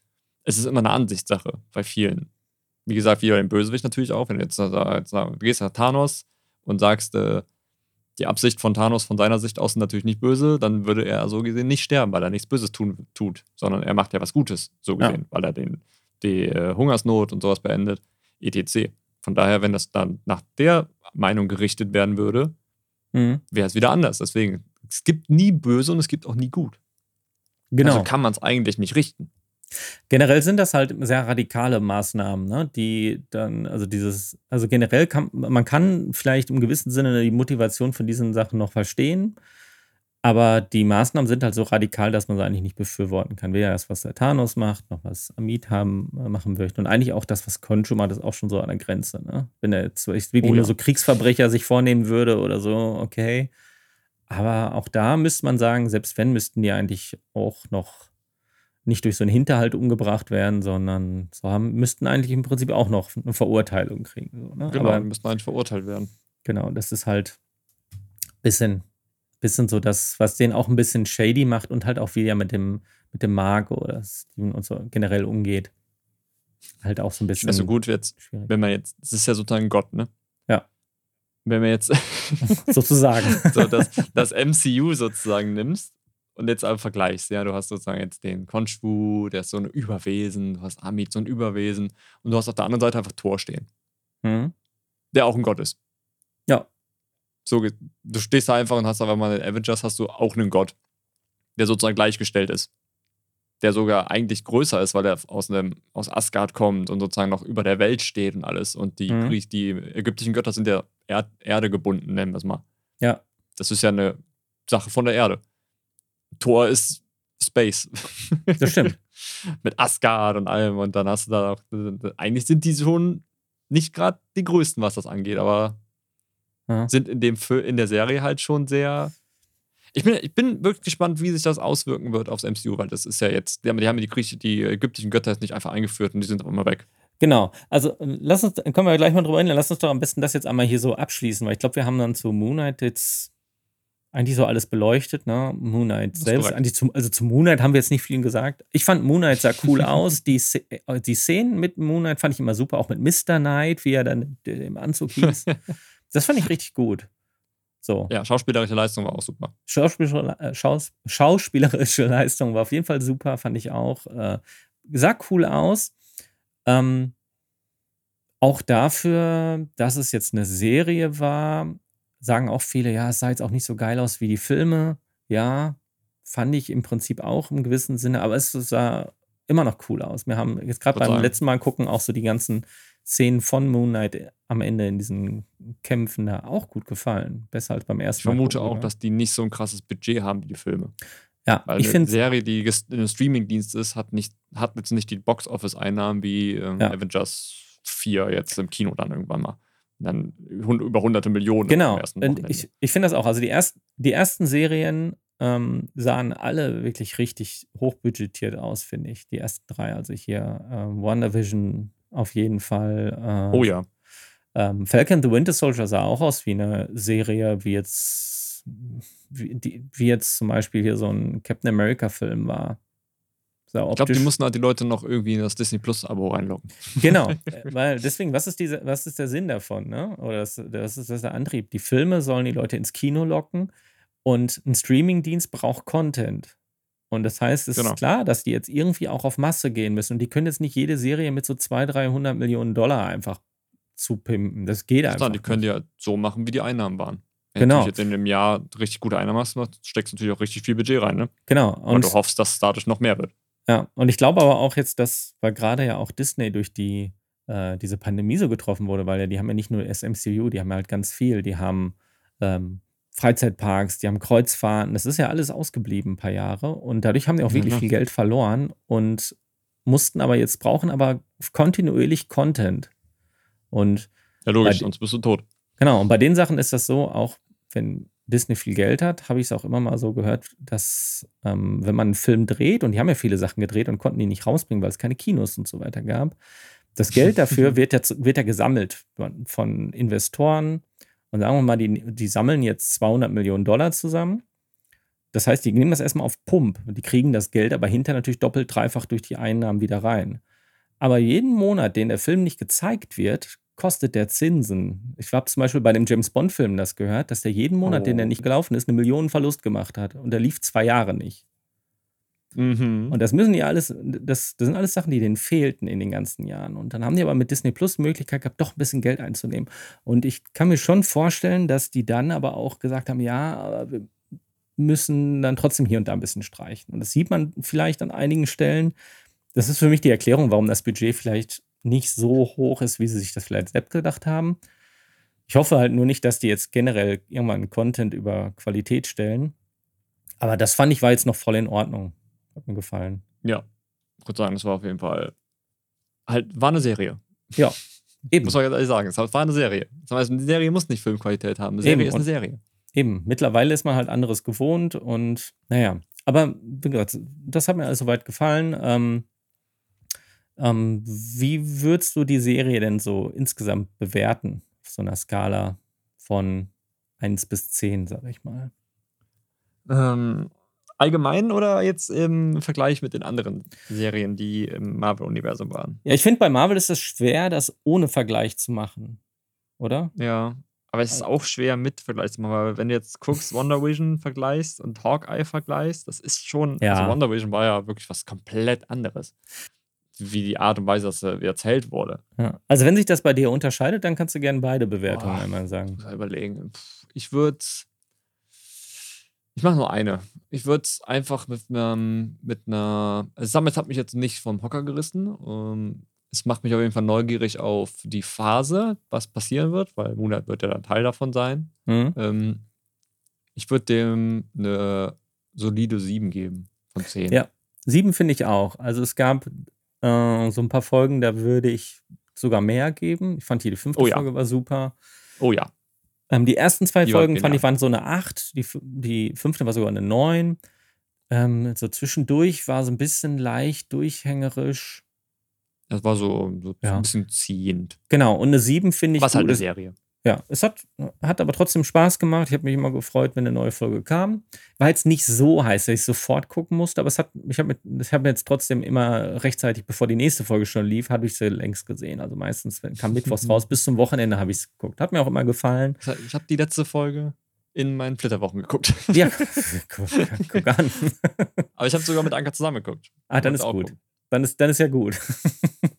es ist immer eine Ansichtssache bei vielen. wie gesagt, wieder den Bösewicht natürlich auch. Wenn du jetzt, jetzt du gehst nach Thanos und sagst, äh, die Absicht von Thanos von seiner Sicht aus natürlich nicht böse, dann würde er so gesehen nicht sterben, weil er nichts Böses tun, tut, sondern er macht ja was Gutes, so gesehen, ja. weil er den, die äh, Hungersnot und sowas beendet, etc. Von daher, wenn das dann nach der Meinung gerichtet werden würde, mhm. wäre es wieder anders. Deswegen, es gibt nie böse und es gibt auch nie gut. Genau. Also kann man es eigentlich nicht richten. Generell sind das halt sehr radikale Maßnahmen, ne? die dann, also dieses, also generell kann man kann vielleicht im gewissen Sinne die Motivation von diesen Sachen noch verstehen, aber die Maßnahmen sind halt so radikal, dass man sie eigentlich nicht befürworten kann. Weder das, was der Thanos macht, noch was Amit haben, äh, machen möchte. Und eigentlich auch das, was Concho macht, ist auch schon so an der Grenze. Ne? Wenn er jetzt wirklich oh, ja. nur so Kriegsverbrecher sich vornehmen würde oder so, okay. Aber auch da müsste man sagen, selbst wenn, müssten die eigentlich auch noch nicht durch so einen Hinterhalt umgebracht werden, sondern so haben, müssten eigentlich im Prinzip auch noch eine Verurteilung kriegen. So, ne? Genau, Aber, müssten eigentlich verurteilt werden. Genau, das ist halt ein bisschen, bisschen so das, was den auch ein bisschen shady macht und halt auch wie er mit dem, mit dem Mark oder Steven und so generell umgeht. Halt auch so ein bisschen. Also gut, jetzt, schwierig. wenn man jetzt, das ist ja sozusagen Gott, ne? Wenn man jetzt sozusagen so das, das MCU sozusagen nimmst und jetzt aber vergleichst, ja, du hast sozusagen jetzt den Konschwu, der ist so ein Überwesen, du hast Amit, so ein Überwesen und du hast auf der anderen Seite einfach Thor stehen. Mhm. Der auch ein Gott ist. Ja. So, du stehst da einfach und hast aber mal in Avengers hast du auch einen Gott, der sozusagen gleichgestellt ist. Der sogar eigentlich größer ist, weil er aus, einem, aus Asgard kommt und sozusagen noch über der Welt steht und alles. Und die, mhm. die ägyptischen Götter sind der Erd Erde gebunden, nennen wir es mal. Ja. Das ist ja eine Sache von der Erde. Thor ist Space. Das stimmt. Mit Asgard und allem. Und dann hast du da auch. Eigentlich sind die schon nicht gerade die größten, was das angeht, aber ja. sind in, dem, in der Serie halt schon sehr. Ich bin, ich bin wirklich gespannt, wie sich das auswirken wird aufs MCU, weil das ist ja jetzt, die haben, die, haben die, die ägyptischen Götter jetzt nicht einfach eingeführt und die sind auch immer weg. Genau. Also lass uns, können wir gleich mal drüber hin, lass uns doch am besten das jetzt einmal hier so abschließen, weil ich glaube, wir haben dann zu Moonlight jetzt eigentlich so alles beleuchtet, ne? Moonlight selbst. Zum, also zu Moonlight haben wir jetzt nicht viel gesagt. Ich fand Moonlight sah cool aus. Die, äh, die Szenen mit Moonlight fand ich immer super, auch mit Mr. Knight, wie er dann im Anzug hieß. das fand ich richtig gut. So. Ja, schauspielerische Leistung war auch super. Schauspielerische, äh, Schaus, schauspielerische Leistung war auf jeden Fall super, fand ich auch. Äh, sah cool aus. Ähm, auch dafür, dass es jetzt eine Serie war, sagen auch viele, ja, es sah jetzt auch nicht so geil aus wie die Filme. Ja, fand ich im Prinzip auch im gewissen Sinne, aber es sah immer noch cool aus. Wir haben jetzt gerade beim letzten Mal gucken auch so die ganzen Szenen von Moon Knight am Ende in diesen Kämpfen da auch gut gefallen. Besser als beim ersten Mal. Ich vermute gucken, auch, oder? dass die nicht so ein krasses Budget haben wie die Filme. Ja, Weil ich finde. Serie, die ein Streamingdienst ist, hat, nicht, hat jetzt nicht die Box-Office-Einnahmen wie ähm, ja. Avengers 4 jetzt im Kino dann irgendwann mal dann über hunderte Millionen. Genau. ich, ich finde das auch. Also die, erst, die ersten Serien ähm, sahen alle wirklich richtig hochbudgetiert aus, finde ich. Die ersten drei. Also hier ähm, WandaVision auf jeden Fall. Äh, oh ja. Ähm, Falcon the Winter Soldier sah auch aus wie eine Serie, wie jetzt, wie, die, wie jetzt zum Beispiel hier so ein Captain America-Film war ich glaube, die mussten halt die Leute noch irgendwie in das Disney Plus-Abo reinlocken. Genau, weil deswegen, was ist, diese, was ist der Sinn davon? Ne? Oder das, das, ist, das ist der Antrieb. Die Filme sollen die Leute ins Kino locken und ein Streaming-Dienst braucht Content. Und das heißt, es genau. ist klar, dass die jetzt irgendwie auch auf Masse gehen müssen. Und die können jetzt nicht jede Serie mit so 200, 300 Millionen Dollar einfach zupimpen. Das geht einfach. Klar, die können die ja so machen, wie die Einnahmen waren. Wenn genau. du jetzt in einem Jahr richtig gute Einnahmen hast, steckst du natürlich auch richtig viel Budget rein. Ne? Genau. Und, und du hoffst, dass es dadurch noch mehr wird. Ja, und ich glaube aber auch jetzt, dass, weil gerade ja auch Disney durch die, äh, diese Pandemie so getroffen wurde, weil ja, die haben ja nicht nur SMCU, die haben ja halt ganz viel. Die haben ähm, Freizeitparks, die haben Kreuzfahrten, das ist ja alles ausgeblieben ein paar Jahre. Und dadurch haben die auch wirklich ja. viel Geld verloren und mussten aber jetzt brauchen aber kontinuierlich Content. Und ja, logisch, sonst bist du tot. Genau, und bei den Sachen ist das so, auch wenn Disney viel Geld hat, habe ich es auch immer mal so gehört, dass ähm, wenn man einen Film dreht, und die haben ja viele Sachen gedreht und konnten die nicht rausbringen, weil es keine Kinos und so weiter gab, das Geld dafür wird ja, wird ja gesammelt von Investoren. Und sagen wir mal, die, die sammeln jetzt 200 Millionen Dollar zusammen. Das heißt, die nehmen das erstmal auf Pump. Die kriegen das Geld aber hinter natürlich doppelt, dreifach durch die Einnahmen wieder rein. Aber jeden Monat, den der Film nicht gezeigt wird, kostet der Zinsen. Ich habe zum Beispiel bei dem James Bond-Film das gehört, dass der jeden Monat, den er Oh. nicht gelaufen ist, eine Million Verlust gemacht hat. Und der lief zwei Jahre nicht. Mhm. Und das müssen die alles, das, das sind alles Sachen, die denen fehlten in den ganzen Jahren. Und dann haben die aber mit Disney Plus Möglichkeit gehabt, doch ein bisschen Geld einzunehmen. Und ich kann mir schon vorstellen, dass die dann aber auch gesagt haben, ja, wir müssen dann trotzdem hier und da ein bisschen streichen. Und das sieht man vielleicht an einigen Stellen. Das ist für mich die Erklärung, warum das Budget vielleicht nicht so hoch ist, wie sie sich das vielleicht selbst gedacht haben. Ich hoffe halt nur nicht, dass die jetzt generell irgendwann Content über Qualität stellen. Aber das fand ich war jetzt noch voll in Ordnung. Hat mir gefallen. Ja. Ich würde sagen, es war auf jeden Fall halt, war eine Serie. Ja, eben. Muss man ganz ehrlich sagen. Es war eine Serie. Das heißt, eine Serie muss nicht Filmqualität haben. Eine Serie Eben. ist eine Serie. Eben. Mittlerweile ist man halt anderes gewohnt und naja. Aber wie gesagt, das hat mir also soweit gefallen. Ähm, ähm, wie würdest du die Serie denn so insgesamt bewerten? Auf so einer Skala von 1 bis 10, sag ich mal. Ähm, allgemein oder jetzt im Vergleich mit den anderen Serien, die im Marvel-Universum waren? Ja, ich finde, bei Marvel ist es schwer, das ohne Vergleich zu machen. Oder? Ja. Aber es ist auch schwer mit Vergleich zu machen, weil wenn du jetzt guckst, Wonder Vision vergleichst und Hawkeye vergleichst, das ist schon, Ja. also Wonder Vision war ja wirklich was komplett anderes. Wie die Art und Weise, dass er erzählt wurde. Ja. Also, wenn sich das bei dir unterscheidet, dann kannst du gerne beide Bewertungen Boah. einmal sagen. Überlegen. Ich würde. Ich mache nur eine. Ich würde es einfach mit, einem, mit einer. Also Summit hat mich jetzt nicht vom Hocker gerissen. Ähm, es macht mich auf jeden Fall neugierig auf die Phase, was passieren wird, weil Moonlight wird ja dann Teil davon sein. Hm? Ähm, ich würde dem eine solide 7 geben von 10. Ja. Sieben finde ich auch. Also, es gab äh, so ein paar Folgen, da würde ich sogar mehr geben. Ich fand jede fünfte Oh ja. Folge war super. Oh ja. Ähm, die ersten zwei Die Folgen fand ich waren so eine 8, die, die fünfte war sogar eine 9. Ähm, so zwischendurch war so ein bisschen leicht durchhängerisch. Das war so, so Ja. ein bisschen ziehend. Genau, und eine 7 finde ich Was halt eine Serie. Ja, es hat, hat aber trotzdem Spaß gemacht. Ich habe mich immer gefreut, wenn eine neue Folge kam. War jetzt nicht so heiß, dass ich sofort gucken musste, aber es hat, ich habe hab jetzt trotzdem immer rechtzeitig, bevor die nächste Folge schon lief, habe ich sie längst gesehen. Also meistens wenn, kam Mittwochs raus, bis zum Wochenende habe ich es geguckt. Hat mir auch immer gefallen. Ich habe die letzte Folge in meinen Flitterwochen geguckt. Ja, guck, guck an. Aber ich habe sogar mit Anka zusammen geguckt. Ah, dann ist gut. gucken. Dann ist, dann ist ja gut.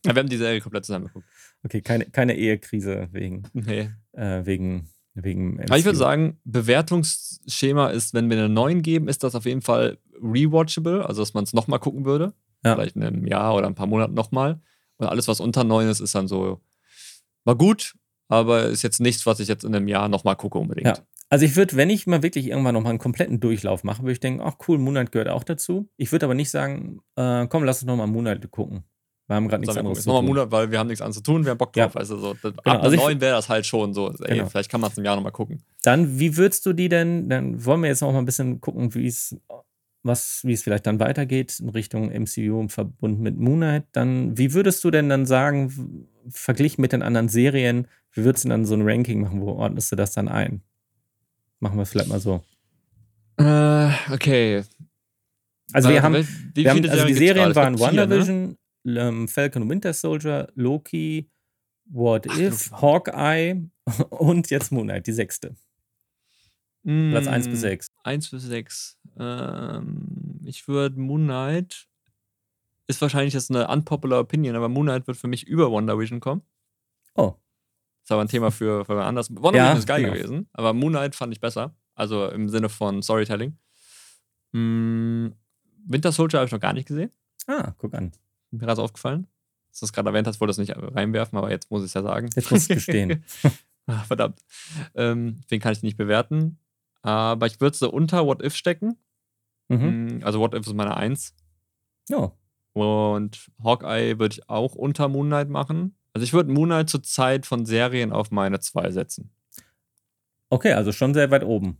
Ja, wir haben die Serie komplett zusammen geguckt. Okay, keine, keine Ehekrise wegen, Nee. äh, wegen, wegen Aber ich würde sagen, Bewertungsschema ist, wenn wir eine 9 geben, ist das auf jeden Fall rewatchable, also dass man es nochmal gucken würde. Ja. Vielleicht in einem Jahr oder ein paar Monaten nochmal. Und alles, was unter 9 ist, ist dann so, war gut, aber ist jetzt nichts, was ich jetzt in einem Jahr nochmal gucke unbedingt. Ja. Also ich würde, wenn ich mal wirklich irgendwann noch mal einen kompletten Durchlauf mache, würde ich denken, ach cool, Moonlight gehört auch dazu. Ich würde aber nicht sagen, äh, komm, lass uns noch mal Moonlight gucken. Wir haben gerade nichts anderes zu nochmal tun. Monat, weil wir haben nichts anderes zu tun, wir haben Bock Ja. drauf. Also so, das, ab also einer ich- 9 wäre das halt schon so. Ey, Genau. vielleicht kann man es im Jahr nochmal gucken. Dann, wie würdest du die denn, dann wollen wir jetzt noch mal ein bisschen gucken, wie es, was, wie es vielleicht dann weitergeht in Richtung MCU im Verbund mit Moonlight. Dann, wie würdest du denn dann sagen, verglichen mit den anderen Serien, wie würdest du dann so ein Ranking machen? Wo ordnest du das dann ein? Machen wir es vielleicht mal so. Äh, okay. Also wir haben, wie Wir haben, also die Serien waren ne? WandaVision, ähm, Falcon Winter Soldier, Loki, What Ach, If, Loki. Hawkeye und jetzt Moonlight, die sechste. Platz 1 bis Mm, 6. 1 bis 6. Ähm, ich würde Moon Knight. Ist wahrscheinlich jetzt eine unpopular Opinion, aber Moon Knight wird für mich über Wonder Vision kommen. Oh, ist aber ein Thema für, für anders. Wonder Ja, ist geil genau. gewesen, aber Moon Knight fand ich besser. Also im Sinne von Storytelling. Mm, Winter Soldier habe ich noch gar nicht gesehen. ah, guck an. Mir gerade aufgefallen. Dass du es gerade erwähnt hast, wollte das nicht reinwerfen, aber jetzt muss ich es ja sagen. Jetzt musst du gestehen. Ah, verdammt. Ähm, den kann ich nicht bewerten. Aber ich würde so unter What If stecken. Mhm. Mm, Also What If ist meine Eins. Ja, Und Hawkeye würde ich auch unter Moonlight machen. Also ich würde Moonlight zur Zeit von Serien auf meine zwei setzen. okay, also schon sehr weit oben.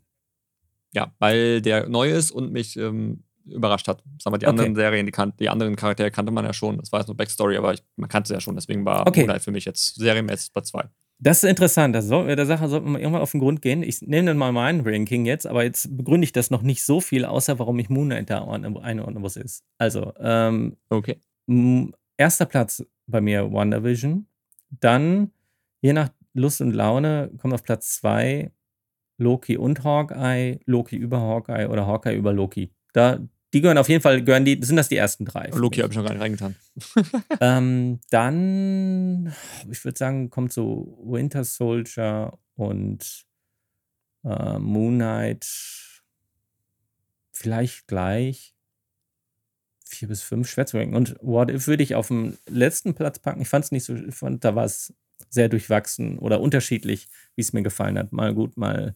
Ja, weil der neu ist und mich ähm, überrascht hat. Sag mal, die Okay. anderen Serien, die, kan die anderen Charaktere kannte man ja schon. Das war jetzt nur Backstory, aber ich, man kannte sie ja schon. Deswegen war Okay. Moonlight für mich jetzt serienmäßig bei zwei. Das ist interessant. Das soll, der Sache sollten wir mal irgendwann auf den Grund gehen. Ich nehme dann mal mein Ranking jetzt, aber jetzt begründe ich das noch nicht so viel, außer warum ich Moonlight da ordne, einordne, wo es ist. Also, ähm, Okay. erster Platz bei mir WandaVision. Dann, je nach Lust und Laune, kommt auf Platz 2 Loki und Hawkeye, Loki über Hawkeye oder Hawkeye über Loki. Da, die gehören auf jeden Fall, gehören die, sind das die ersten drei. Loki habe ich noch gar nicht reingetan. ähm, dann, ich würde sagen, kommt so Winter Soldier und äh, Moon Knight vielleicht gleich. Vier bis fünf, schwer zu ranken. Und What If würde ich auf dem letzten Platz packen. Ich fand es nicht so, ich fand, da war es sehr durchwachsen oder unterschiedlich, wie es mir gefallen hat. Mal gut, mal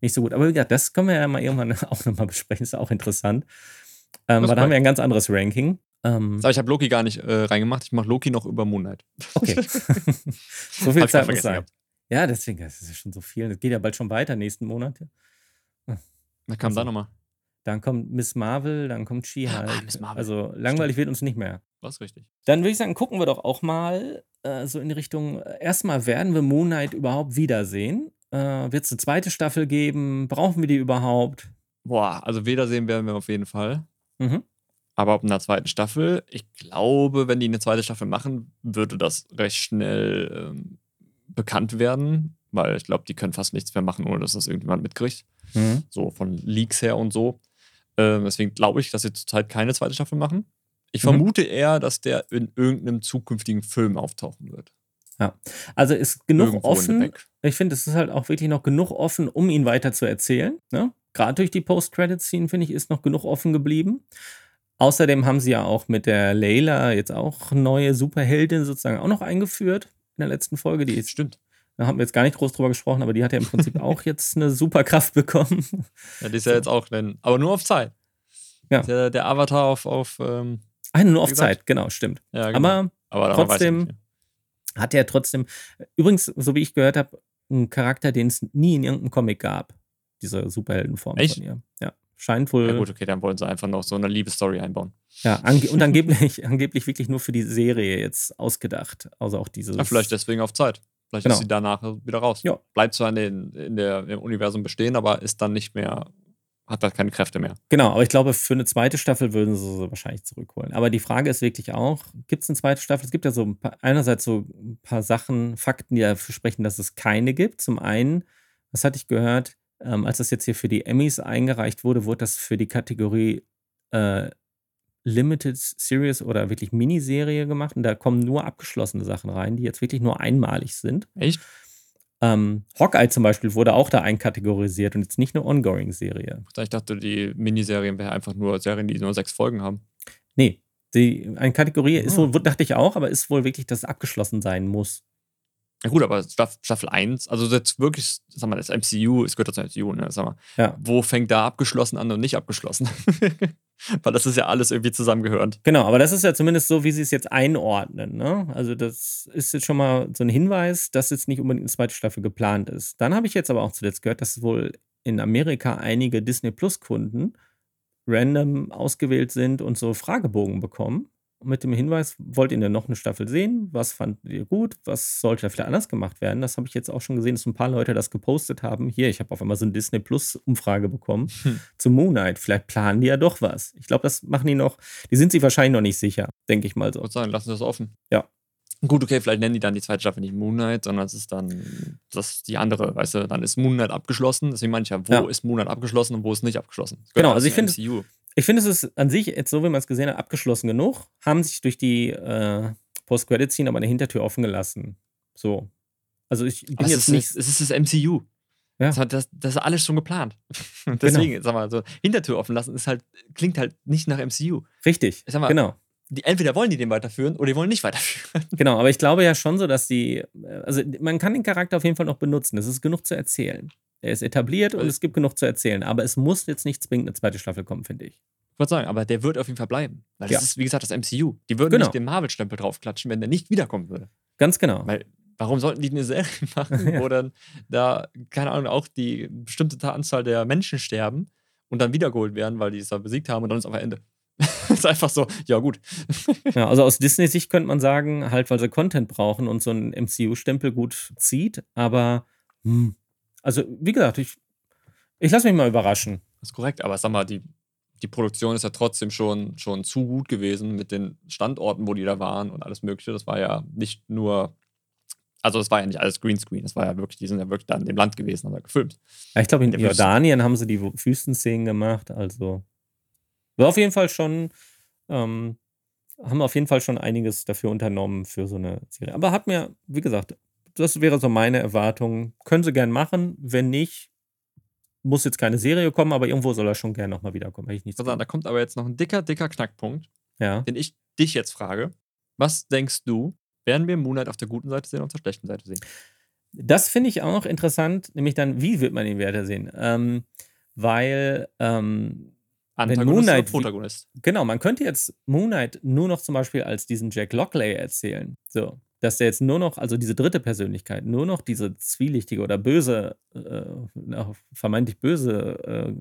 nicht so gut. Aber wie gesagt, das können wir ja mal irgendwann auch nochmal besprechen. Ist auch interessant. Ähm, weil da haben wir ein ganz anderes Ranking. Ähm, Aber ich habe Loki gar nicht äh, reingemacht. Ich mache Loki noch über Moonlight. Okay. so viel Zeit muss sein. Ja, deswegen, das ist ja schon so viel. Das geht ja bald schon weiter, nächsten Monat. Was kam also, da nochmal? Dann kommt Miss Marvel, dann kommt She-Hulk. Ah, Miss Marvel. Also langweilig Stimmt. wird uns nicht mehr. Was richtig. Dann würde ich sagen, gucken wir doch auch mal äh, so in die Richtung, äh, erstmal werden wir Moon Knight überhaupt wiedersehen? Äh, wird es eine zweite Staffel geben? Brauchen wir die überhaupt? Boah, also wiedersehen werden wir auf jeden Fall. Mhm. Aber ab einer zweiten Staffel, ich glaube, wenn die eine zweite Staffel machen, würde das recht schnell ähm, bekannt werden, weil ich glaube, die können fast nichts mehr machen, ohne dass das irgendjemand mitkriegt. Mhm. So von Leaks her und so. Ähm, deswegen glaube ich, dass sie zurzeit keine zweite Staffel machen. Ich mhm. vermute eher, dass der in irgendeinem zukünftigen Film auftauchen wird. Ja, also ist genug Irgendwo offen. Ich finde, es ist halt auch wirklich noch genug offen, um ihn weiter zu erzählen. Ne? Gerade durch die Post-Credit-Scene, finde ich, ist noch genug offen geblieben. Außerdem haben sie ja auch mit der Layla jetzt auch neue Superheldin sozusagen auch noch eingeführt in der letzten Folge. Die ist, Stimmt. Da haben wir jetzt gar nicht groß drüber gesprochen, aber die hat ja im Prinzip auch jetzt eine Superkraft bekommen. Ja, die ist ja jetzt auch, wenn, aber nur auf Zeit. Ja. Der, der Avatar auf. auf ähm, Ach, nur auf gesagt? Zeit, genau, stimmt. Ja, genau. Aber, aber trotzdem hat er trotzdem, übrigens, so wie ich gehört habe, einen Charakter, den es nie in irgendeinem Comic gab. Diese Superheldenform Echt? von ihr. Ja. Scheint wohl. Ja, gut, okay, dann wollen sie einfach noch so eine Liebesstory einbauen. Ja, ange und angeblich, angeblich wirklich nur für die Serie jetzt ausgedacht. Also auch dieses. Ja, vielleicht deswegen auf Zeit. Vielleicht genau. ist sie danach wieder raus. Ja. Bleibt zwar in, den, in der, im Universum bestehen, aber ist dann nicht mehr, hat halt keine Kräfte mehr. Genau, aber ich glaube, für eine zweite Staffel würden sie sie wahrscheinlich zurückholen. Aber die Frage ist wirklich auch: gibt es eine zweite Staffel? Es gibt ja so ein paar, einerseits so ein paar Sachen, Fakten, die dafür sprechen, dass es keine gibt. Zum einen, was hatte ich gehört, ähm, als das jetzt hier für die Emmys eingereicht wurde, wurde das für die Kategorie äh, Limited Series oder wirklich Miniserie gemacht und da kommen nur abgeschlossene Sachen rein, die jetzt wirklich nur einmalig sind. Echt? Ähm, Hawkeye zum Beispiel wurde auch da einkategorisiert und jetzt nicht eine Ongoing-Serie. Ich dachte, die Miniserien wären einfach nur Serien, die nur sechs Folgen haben. Nee, die eine Kategorie ist wohl, dachte ich auch, aber ist wohl wirklich, dass es abgeschlossen sein muss. Ja gut, aber Staffel 1, also jetzt wirklich, sag mal, das MCU, es gehört zum MCU, ne? Sag mal, ja. wo fängt da abgeschlossen an und nicht abgeschlossen? Weil das ist ja alles irgendwie zusammengehörend. Genau, aber das ist ja zumindest so, wie sie es jetzt einordnen. Ne? Also, das ist jetzt schon mal so ein Hinweis, dass jetzt nicht unbedingt eine zweite Staffel geplant ist. Dann habe ich jetzt aber auch zuletzt gehört, dass wohl in Amerika einige Disney Plus-Kunden random ausgewählt sind und so Fragebogen bekommen mit dem Hinweis, wollt ihr denn noch eine Staffel sehen? Was fandet ihr gut? Was sollte da vielleicht anders gemacht werden? Das habe ich jetzt auch schon gesehen, dass ein paar Leute das gepostet haben. Hier, ich habe auf einmal so eine Disney Plus Umfrage bekommen hm. zu Moon Knight. Vielleicht planen die ja doch was. Ich glaube, das machen die noch. Die sind sich wahrscheinlich noch nicht sicher, denke ich mal so. Ich würde sagen, lassen das offen. Ja. Gut, okay, vielleicht nennen die dann die zweite Staffel nicht Moon Knight, sondern es ist dann das die andere, weißt du, dann ist Moon Knight abgeschlossen. Deswegen meine ich ja, wo ja. ist Moon Knight abgeschlossen und wo ist nicht abgeschlossen? Genau, also ich finde, ich finde, es ist an sich, jetzt so wie man es gesehen hat, abgeschlossen genug. Haben sich durch die äh, Post-Credit-Scene aber eine Hintertür offen gelassen. So. Also ich bin aber jetzt es nicht. Es ist das MCU. Ja. Das, hat, das, das ist alles schon geplant. Deswegen, genau. sag mal, so Hintertür offen lassen ist halt, klingt halt nicht nach MCU. Richtig. Sag mal, genau. Die, entweder wollen die den weiterführen oder die wollen nicht weiterführen. Genau, aber ich glaube ja schon so, dass die, also man kann den Charakter auf jeden Fall noch benutzen. Es ist genug zu erzählen. Er ist etabliert und es gibt genug zu erzählen. Aber es muss jetzt nicht zwingend eine zweite Staffel kommen, finde ich. Ich wollte sagen, aber der wird auf jeden Fall bleiben. Weil das ja. ist, wie gesagt, das MCU. Die würden genau. nicht den Marvel-Stempel draufklatschen, wenn der nicht wiederkommen würde. Ganz genau. Weil, warum sollten die eine Serie machen, ja. wo dann da, keine Ahnung, auch die bestimmte Anzahl der Menschen sterben und dann wiedergeholt werden, weil die es da besiegt haben und dann ist auf Ende. das ist einfach so, ja, gut. ja, also aus Disney-Sicht könnte man sagen, halt, weil sie Content brauchen und so ein MCU-Stempel gut zieht, aber hm, also, wie gesagt, ich, ich lasse mich mal überraschen. Das ist korrekt, aber sag mal, die die Produktion ist ja trotzdem schon, schon zu gut gewesen mit den Standorten, wo die da waren und alles Mögliche. Das war ja nicht nur, also es war ja nicht alles Greenscreen, das war ja wirklich, die sind ja wirklich da in dem Land gewesen, haben da gefilmt. Ja, ich glaube, in Jordanien haben sie die Wüstenszenen gemacht, also war auf jeden Fall schon, ähm, haben auf jeden Fall schon einiges dafür unternommen für so eine Serie. Aber hat mir, wie gesagt, das wäre so meine Erwartung. Können sie gern machen. Wenn nicht, muss jetzt keine Serie kommen, aber irgendwo soll er schon gerne nochmal wiederkommen. Ich nichts da kommt aber jetzt noch ein dicker, dicker Knackpunkt, ja. den ich dich jetzt frage. Was denkst du, werden wir Moonlight auf der guten Seite sehen oder auf der schlechten Seite sehen? Das finde ich auch interessant, nämlich dann, wie wird man ihn weitersehen? Ähm, weil ähm, Antagonist Moonlight, Protagonist. Genau, man könnte jetzt Moonlight nur noch zum Beispiel als diesen Jack Lockley erzählen. So, dass der jetzt nur noch, also diese dritte Persönlichkeit, nur noch diese zwielichtige oder böse, äh, vermeintlich böse äh,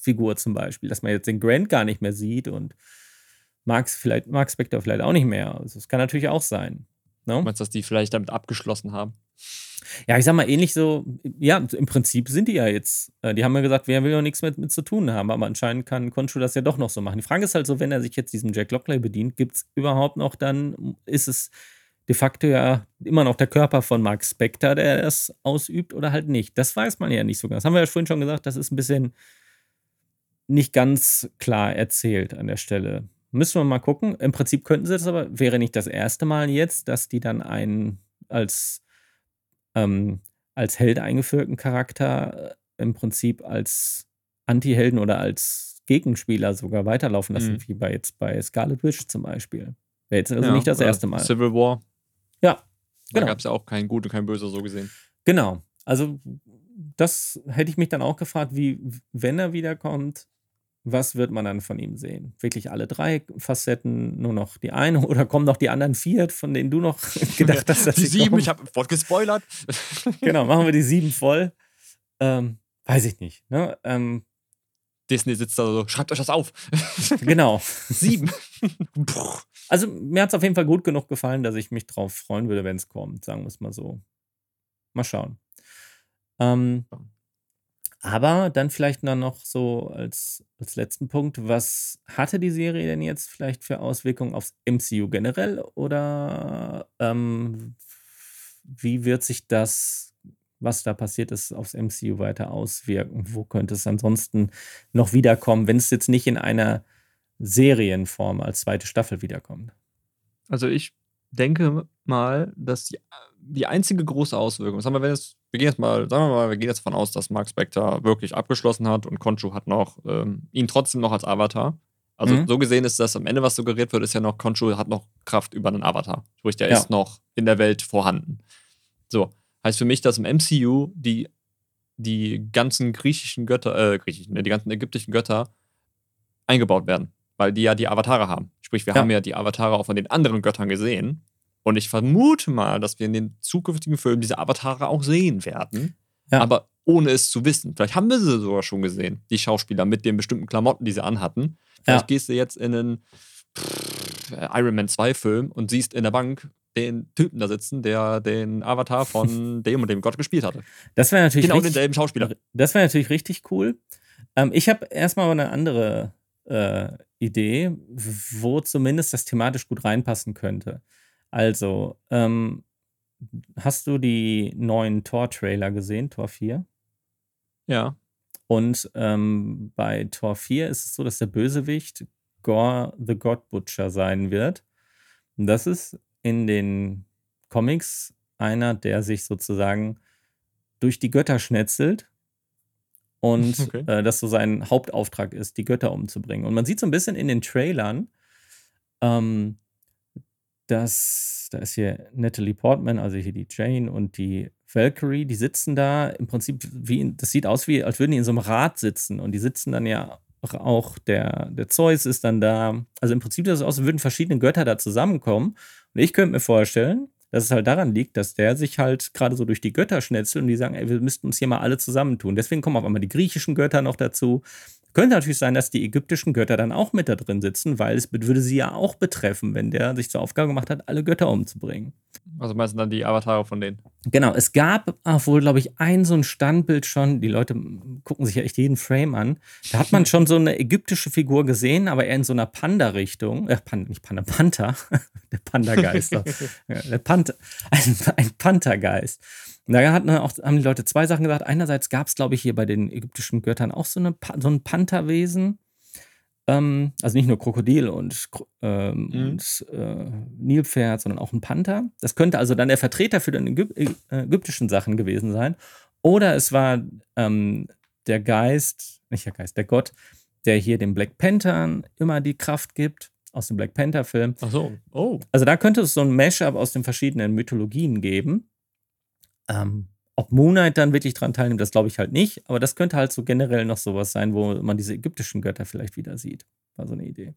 Figur zum Beispiel, dass man jetzt den Grant gar nicht mehr sieht und Mark, vielleicht, Mark Spector vielleicht auch nicht mehr. Also das kann natürlich auch sein. No? Ne? Meinst du, dass die vielleicht damit abgeschlossen haben? Ja, ich sag mal, ähnlich so, ja, im Prinzip sind die ja jetzt, äh, die haben ja gesagt, wer will ja nichts mit, mit zu tun haben, aber anscheinend kann Conchu das ja doch noch so machen. Die Frage ist halt so, wenn er sich jetzt diesem Jack Lockley bedient, gibt es überhaupt noch dann, ist es de facto ja immer noch der Körper von Mark Spector, der das ausübt oder halt nicht. Das weiß man ja nicht so genau. Das haben wir ja vorhin schon gesagt, das ist ein bisschen nicht ganz klar erzählt an der Stelle. Müssen wir mal gucken. Im Prinzip könnten sie das aber, wäre nicht das erste Mal jetzt, dass die dann einen als, ähm, als Held eingeführten Charakter äh, im Prinzip als Anti-Helden oder als Gegenspieler sogar weiterlaufen lassen, mhm. wie bei jetzt bei Scarlet Witch zum Beispiel. Wäre jetzt also ja, nicht das erste Mal. Civil War. Ja. Genau. Da gab es ja auch kein Gut und kein Böse so gesehen. Genau. Also, das hätte ich mich dann auch gefragt, wie, wenn er wiederkommt, was wird man dann von ihm sehen? Wirklich alle drei Facetten, nur noch die eine oder kommen noch die anderen vier, von denen du noch gedacht hast, dass die sieben? Kommen? Ich habe Wort gespoilert. genau, machen wir die sieben voll. Ähm, weiß ich nicht. Ne? Ähm, Disney sitzt da so, schreibt euch das auf. genau. Sieben. also mir hat es auf jeden Fall gut genug gefallen, dass ich mich drauf freuen würde, wenn es kommt, sagen wir es mal so. Mal schauen. Ähm, aber dann vielleicht noch so als, als letzten Punkt, was hatte die Serie denn jetzt vielleicht für Auswirkungen aufs MCU generell oder ähm, wie wird sich das, was da passiert ist, aufs MCU weiter auswirken? Wo könnte es ansonsten noch wiederkommen, wenn es jetzt nicht in einer Serienform als zweite Staffel wiederkommt? Also ich denke mal, dass die, die einzige große Auswirkung, sagen wir, wenn es, wir gehen jetzt mal, sagen wir mal, wir gehen jetzt davon aus, dass Mark Spector wirklich abgeschlossen hat und Conchu hat noch ähm, ihn trotzdem noch als Avatar. Also mhm. so gesehen ist das am Ende, was suggeriert wird, ist ja noch, Conchu hat noch Kraft über einen Avatar. Sprich, der ja. ist noch in der Welt vorhanden. So. Heißt für mich, dass im MCU die, die ganzen griechischen Götter, äh, griechischen, die ganzen ägyptischen Götter eingebaut werden. Weil die ja die Avatare haben. Sprich, wir ja. haben ja die Avatare auch von den anderen Göttern gesehen. Und ich vermute mal, dass wir in den zukünftigen Filmen diese Avatare auch sehen werden. Ja. Aber ohne es zu wissen. Vielleicht haben wir sie sogar schon gesehen, die Schauspieler mit den bestimmten Klamotten, die sie anhatten. Vielleicht ja. gehst du jetzt in einen Iron Man 2 Film und siehst in der Bank den Typen da sitzen, der den Avatar von dem und dem Gott gespielt hatte. Das wäre natürlich genau richtig, denselben Schauspieler. Das wäre natürlich richtig cool. Ähm, ich habe erstmal eine andere äh, Idee, wo zumindest das thematisch gut reinpassen könnte. Also, ähm, hast du die neuen Tor-Trailer gesehen, Tor 4? Ja. Und ähm, bei Tor 4 ist es so, dass der Bösewicht Gore the God Butcher sein wird. Und das ist in den Comics einer, der sich sozusagen durch die Götter schnetzelt und okay. äh, das so sein Hauptauftrag ist, die Götter umzubringen. Und man sieht so ein bisschen in den Trailern, ähm, dass da ist hier Natalie Portman, also hier die Jane und die Valkyrie, die sitzen da im Prinzip wie, das sieht aus wie, als würden die in so einem Rad sitzen und die sitzen dann ja auch, der, der Zeus ist dann da. Also im Prinzip sieht das aus, als würden verschiedene Götter da zusammenkommen. Und ich könnte mir vorstellen, dass es halt daran liegt, dass der sich halt gerade so durch die Götter schnetzelt und die sagen, ey, wir müssten uns hier mal alle zusammentun. Deswegen kommen auf einmal die griechischen Götter noch dazu. Könnte natürlich sein, dass die ägyptischen Götter dann auch mit da drin sitzen, weil es würde sie ja auch betreffen, wenn der sich zur Aufgabe gemacht hat, alle Götter umzubringen. Also meinst du dann die Avatare von denen? Genau, es gab wohl, glaube ich, ein so ein Standbild schon. Die Leute gucken sich ja echt jeden Frame an. Da hat man schon so eine ägyptische Figur gesehen, aber eher in so einer Panda-Richtung. Äh, Pan, nicht Panda, Panther. der Panda-Geist. ja, der Panther, ein, ein Panthergeist. Da hatten auch, haben die Leute zwei Sachen gesagt. Einerseits gab es, glaube ich, hier bei den ägyptischen Göttern auch so, eine, so ein Pantherwesen. Ähm, also nicht nur Krokodil und, ähm, mhm. und äh, Nilpferd, sondern auch ein Panther. Das könnte also dann der Vertreter für die Ägyp ägyptischen Sachen gewesen sein. Oder es war ähm, der Geist, nicht der Geist, der Gott, der hier den Black Panthern immer die Kraft gibt aus dem Black Panther-Film. Ach so, oh. Also da könnte es so ein Mashup aus den verschiedenen Mythologien geben. Ähm, ob Moon Knight dann wirklich dran teilnimmt, das glaube ich halt nicht. Aber das könnte halt so generell noch sowas sein, wo man diese ägyptischen Götter vielleicht wieder sieht. War so eine Idee.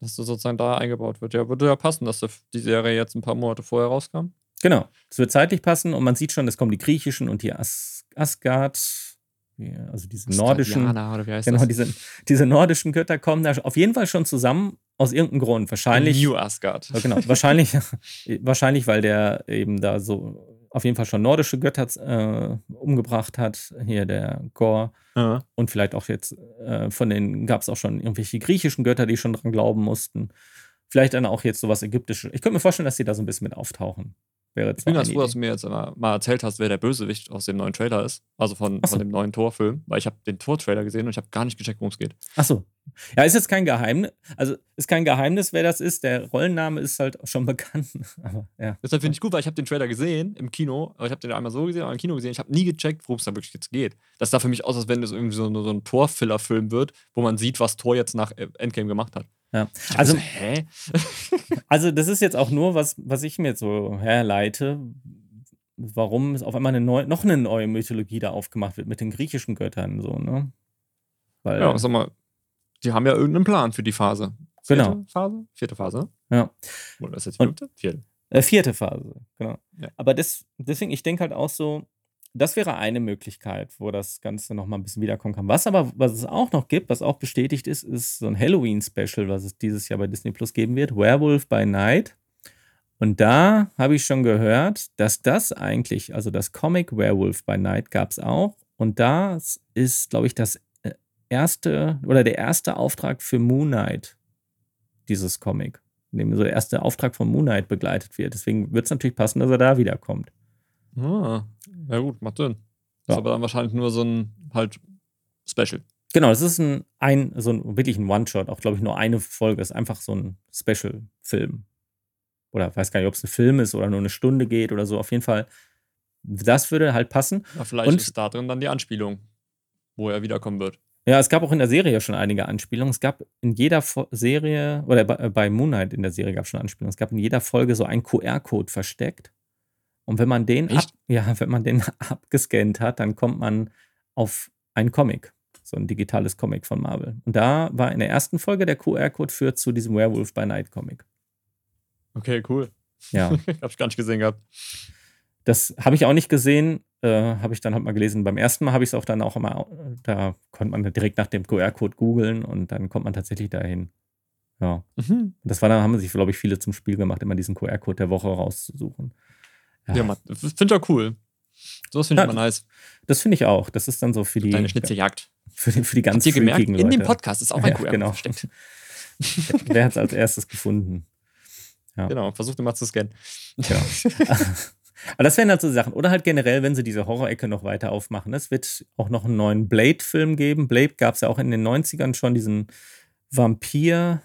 Dass das sozusagen da eingebaut wird. Ja, würde ja passen, dass die Serie jetzt ein paar Monate vorher rauskam. Genau. Es wird zeitlich passen und man sieht schon, es kommen die griechischen und die As Asgard, also diese nordischen, oder wie heißt genau, das? diese, diese nordischen Götter kommen da auf jeden Fall schon zusammen aus irgendeinem Grund. Wahrscheinlich. New Asgard. Genau, wahrscheinlich, wahrscheinlich, weil der eben da so auf jeden Fall schon nordische Götter äh, umgebracht hat. Hier der Gore. Ja. Und vielleicht auch jetzt äh, von den gab es auch schon irgendwelche griechischen Götter, die schon dran glauben mussten. Vielleicht dann auch jetzt sowas Ägyptisches. Ich könnte mir vorstellen, dass die da so ein bisschen mit auftauchen. Wäre ich bin ganz froh, dass du mir jetzt mal erzählt hast, wer der Bösewicht aus dem neuen Trailer ist. Also von, so. von dem neuen Torfilm. Weil ich habe den Tor-Trailer gesehen und ich habe gar nicht gecheckt, worum es geht. Ach so. Ja, ist jetzt kein Geheimnis. Also ist kein Geheimnis, wer das ist. Der Rollenname ist halt schon bekannt. Aber, ja. Deshalb finde ich gut, weil ich habe den Trailer gesehen im Kino. Aber ich habe den einmal so gesehen, einmal im Kino gesehen. Ich habe nie gecheckt, worum es da wirklich jetzt geht. Das sah für mich aus, als wenn es irgendwie so, so ein Tor-Filler-Film wird, wo man sieht, was Tor jetzt nach Endgame gemacht hat. Ja. Also, also, hä? also, das ist jetzt auch nur, was, was ich mir jetzt so herleite, warum es auf einmal eine neue, noch eine neue Mythologie da aufgemacht wird mit den griechischen Göttern. So, ne? Weil, ja, sag mal, die haben ja irgendeinen Plan für die Phase. Vierte genau. Phase? Vierte Phase? Ja. Oder ist jetzt vierte? Vierte. Äh, vierte Phase, genau. Ja. Aber das, deswegen, ich denke halt auch so, das wäre eine Möglichkeit, wo das Ganze nochmal ein bisschen wiederkommen kann. Was aber, was es auch noch gibt, was auch bestätigt ist, ist so ein Halloween-Special, was es dieses Jahr bei Disney Plus geben wird. Werewolf by Night. Und da habe ich schon gehört, dass das eigentlich, also das Comic Werewolf by Night gab es auch. Und das ist, glaube ich, das äh, erste oder der erste Auftrag für Moon Knight, dieses Comic. In dem so der erste Auftrag von Moon Knight begleitet wird. Deswegen wird es natürlich passen, dass er da wiederkommt. Ah, ja gut, macht Sinn. Ja. Ist aber dann wahrscheinlich nur so ein halt Special. Genau, das ist ein, ein so ein wirklich ein One-Shot, auch glaube ich nur eine Folge, ist einfach so ein Special-Film. Oder weiß gar nicht, ob es ein Film ist oder nur eine Stunde geht oder so. Auf jeden Fall, das würde halt passen. Ja, vielleicht Und, ist da drin dann die Anspielung, wo er wiederkommen wird. Ja, es gab auch in der Serie schon einige Anspielungen. Es gab in jeder Fo Serie, oder bei, bei Moonlight in der Serie gab es schon Anspielungen. Es gab in jeder Folge so einen QR-Code versteckt. Und wenn man den, ab, ja, wenn man den abgescannt hat, dann kommt man auf einen Comic, so ein digitales Comic von Marvel. Und da war in der ersten Folge der QR-Code führt zu diesem Werewolf by Night Comic. Okay, cool. Ja. Hab's gar nicht gesehen gehabt. Das habe ich auch nicht gesehen, äh, habe ich dann halt mal gelesen. Beim ersten Mal habe ich es auch dann auch immer, da konnte man direkt nach dem QR-Code googeln und dann kommt man tatsächlich dahin. Ja. Mhm. Das war dann, haben sich, glaube ich, viele zum Spiel gemacht, immer diesen QR-Code der Woche rauszusuchen. Ja, ja finde ich auch cool. So was finde ich ja, immer nice. Das finde ich auch. Das ist dann so für die. Deine Schnitzeljagd. Für die, für die ganz Habt ihr gemerkt, Leute. in dem Podcast ist auch ein ja, QR genau. versteckt. Wer hat es als erstes gefunden? Ja. Genau, versucht immer zu scannen. Genau. Aber das wären halt so Sachen. Oder halt generell, wenn sie diese Horror-Ecke noch weiter aufmachen. Es wird auch noch einen neuen Blade-Film geben. Blade gab es ja auch in den 90ern schon, diesen Vampir-Jäger.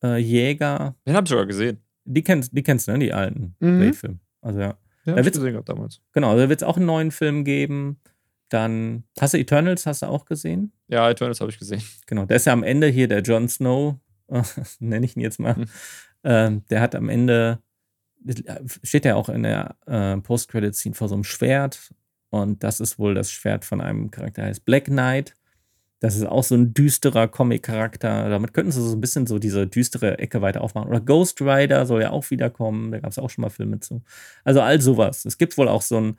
Äh, den hab ich sogar gesehen. Die kennst, die kennst du, ne? Die alten mhm. Blade-Filme. Also ja. Ja, da wird's, gesehen gehabt damals. Genau, da wird es auch einen neuen Film geben. Dann, hast du Eternals, hast du auch gesehen? Ja, Eternals habe ich gesehen. Genau, der ist ja am Ende hier, der Jon Snow, nenne ich ihn jetzt mal. Hm. Ähm, der hat am Ende, steht ja auch in der äh, Post-Credit-Scene vor so einem Schwert. Und das ist wohl das Schwert von einem Charakter, der heißt Black Knight. Das ist auch so ein düsterer Comic-Charakter. Damit könnten sie so ein bisschen so diese düstere Ecke weiter aufmachen. Oder Ghost Rider soll ja auch wiederkommen. Da gab es auch schon mal Filme zu. Also all sowas. Es gibt wohl auch so ein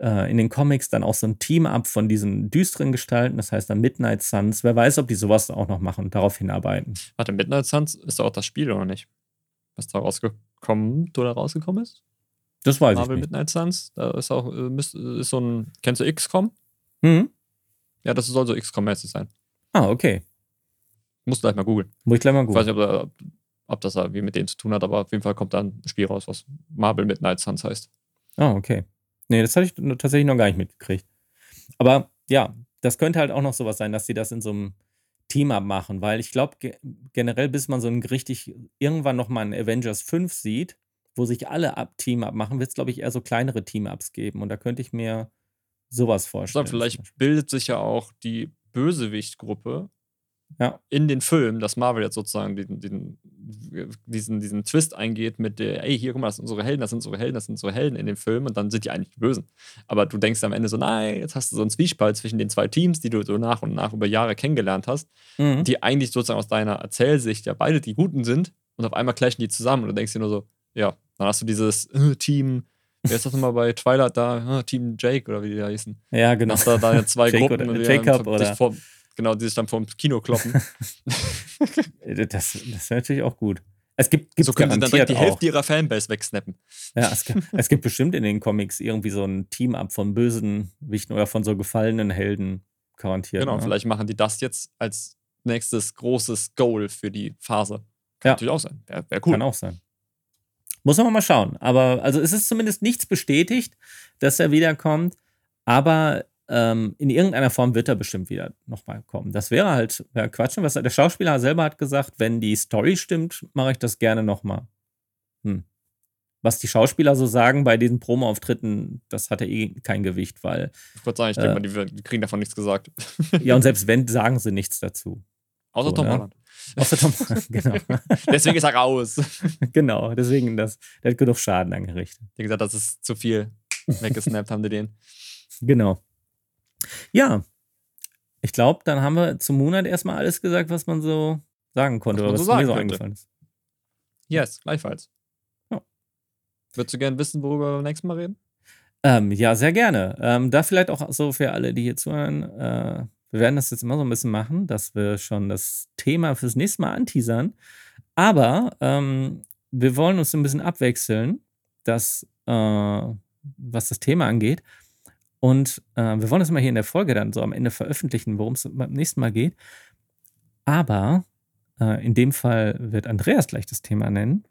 äh, in den Comics dann auch so ein Team-Up von diesen düsteren Gestalten, das heißt dann Midnight Suns. Wer weiß, ob die sowas auch noch machen und darauf hinarbeiten. Warte, Midnight Suns ist doch auch das Spiel, oder nicht? Was da rausgekommen oder rausgekommen ist? Das weiß Marvel ich nicht. Midnight Suns. Da ist auch äh, ist so ein. Kennst du XCOM? Mhm. Ja, das soll so XCOM-mäßig sein. Ah, okay. Musst gleich mal googeln. Muss ich gleich mal Ich weiß nicht, ob, ob das da wie mit denen zu tun hat, aber auf jeden Fall kommt da ein Spiel raus, was Marvel Midnight Suns heißt. Ah, okay. Nee, das hatte ich tatsächlich noch gar nicht mitgekriegt. Aber ja, das könnte halt auch noch sowas sein, dass sie das in so einem Team-Up machen, weil ich glaube, ge generell, bis man so ein richtig irgendwann noch mal ein Avengers 5 sieht, wo sich alle ab Team-Up machen, wird es, glaube ich, eher so kleinere Team-Ups geben. Und da könnte ich mir sowas vorstellen. sag, vielleicht bildet sich ja auch die Bösewicht-Gruppe Ja. in den Film, dass Marvel jetzt sozusagen diesen, diesen, diesen, diesen Twist eingeht mit der, ey, hier, guck mal, das sind unsere Helden, das sind unsere Helden, das sind unsere Helden in dem Film und dann sind die eigentlich die Bösen. Aber du denkst am Ende so, nein, jetzt hast du so einen Zwiespalt zwischen den zwei Teams, die du so nach und nach über Jahre kennengelernt hast, Mhm. die eigentlich sozusagen aus deiner Erzählsicht ja beide die Guten sind und auf einmal gleichen die zusammen und du denkst dir nur so, ja, dann hast du dieses äh, Team, wer ist das nochmal bei Twilight da, äh, Team Jake oder wie die da hießen. Ja, genau. Dass da, da zwei Jake Gruppen oder- Jacob oder- Vor, genau, die sich dann vorm Kino kloppen. Das, das wäre natürlich auch gut. Es gibt gibt's so können sie dann direkt garantiert die Hälfte auch. ihrer Fanbase wegsnappen. Ja, es, gibt, es gibt bestimmt in den Comics irgendwie so ein Team-Up von bösen Wichten oder von so gefallenen Helden garantiert. Genau, ne? vielleicht machen die das jetzt als nächstes großes Goal für die Phase. Kann Ja. natürlich auch sein. Wäre wär cool. Kann auch sein. Muss man mal schauen. Aber also es ist zumindest nichts bestätigt, dass er wiederkommt. Aber ähm, in irgendeiner Form wird er bestimmt wieder nochmal kommen. Das wäre halt wär Quatsch. Was der Schauspieler selber hat gesagt, wenn die Story stimmt, mache ich das gerne nochmal. Hm. Was die Schauspieler so sagen bei diesen Promo-Auftritten, das hatte eh kein Gewicht, weil, Ich wollte sagen, ich Äh. denke mal, die, die kriegen davon nichts gesagt. ja, und selbst wenn, sagen sie nichts dazu. Außer So, Tom ne? Holland. Außer Tom, genau. Deswegen ist er raus. genau, deswegen, das, der hat genug Schaden angerichtet. Haben gesagt, das ist zu viel. Weggesnappt haben die den. Genau. Ja, ich glaube, dann haben wir zum Monat erstmal alles gesagt, was man so sagen konnte, Was oder so was mir so eingefallen ist. Yes, gleichfalls. Ja. Würdest du gerne wissen, worüber wir beim nächsten Mal reden? Ähm, ja, sehr gerne. Ähm, da vielleicht auch so für alle, die hier zuhören, äh, wir werden das jetzt immer so ein bisschen machen, dass wir schon das Thema fürs nächste Mal anteasern. Aber ähm, wir wollen uns so ein bisschen abwechseln, das, äh, was das Thema angeht. Und äh, wir wollen das mal hier in der Folge dann so am Ende veröffentlichen, worum es beim nächsten Mal geht. Aber äh, in dem Fall wird Andreas gleich das Thema nennen.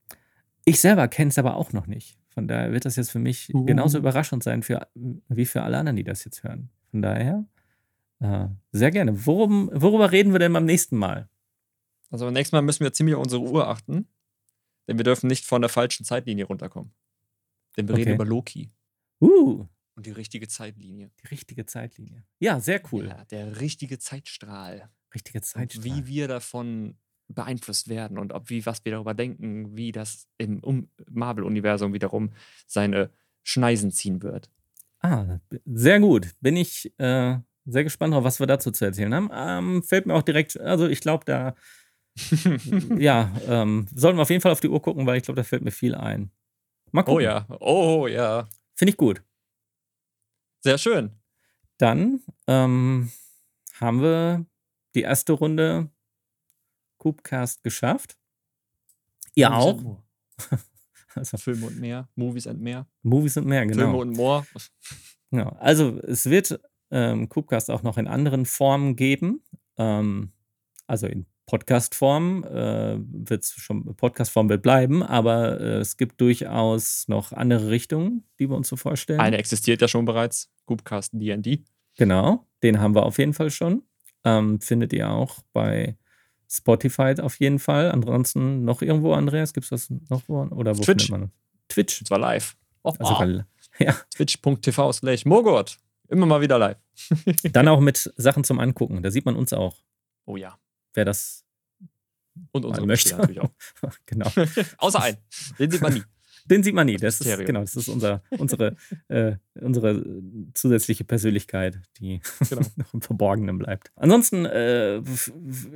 Ich selber kenne es aber auch noch nicht. Von daher wird das jetzt für mich Uh. genauso überraschend sein für, wie für alle anderen, die das jetzt hören. Von daher sehr gerne. Worum, worüber reden wir denn beim nächsten Mal? Also beim nächsten Mal müssen wir ziemlich auf unsere Uhr achten, denn wir dürfen nicht von der falschen Zeitlinie runterkommen. Denn wir reden Okay. über Loki Uh, und die richtige Zeitlinie. die richtige Zeitlinie. Ja, sehr cool. Ja, der richtige Zeitstrahl. Richtige Und Zeitstrahl. wie wir davon beeinflusst werden und ob wie was wir darüber denken, wie das im um Marvel-Universum wiederum seine Schneisen ziehen wird. Ah, sehr gut. Bin ich äh, sehr gespannt drauf, was wir dazu zu erzählen haben. Ähm, fällt mir auch direkt, also ich glaube, da ja, ähm, sollten wir auf jeden Fall auf die Uhr gucken, weil ich glaube, da fällt mir viel ein. Mal gucken. oh ja, oh ja. Finde ich gut. Sehr schön. Dann ähm, haben wir die erste Runde Coopcast geschafft. Ihr Movies and auch. More. Also, Filme und mehr, Movies and mehr, Movies und mehr, Filme genau. und more. genau. Also es wird ähm, Coopcast auch noch in anderen Formen geben. Ähm, also in Podcast-Form äh, wird es schon, Podcast-Form wird bleiben, aber äh, es gibt durchaus noch andere Richtungen, die wir uns so vorstellen. Eine existiert ja schon bereits, Goopcast D&D. Genau, den haben wir auf jeden Fall schon. Ähm, findet ihr auch bei Spotify auf jeden Fall. Ansonsten noch irgendwo, Andreas, gibt es das noch wo? Oder wo Twitch. Twitch. Und zwar live. Oh, Also, oh. ja, Twitch.tv slash Mogurt. Immer mal wieder live. dann auch mit Sachen zum Angucken. Da sieht man uns auch, Oh ja. wer das Und unsere möchte. Natürlich auch. genau. Außer einen. Den sieht man nie. Den sieht man nie. Das ist, genau, das ist unser, unsere, äh, unsere zusätzliche Persönlichkeit, die genau. noch im Verborgenen bleibt. Ansonsten äh,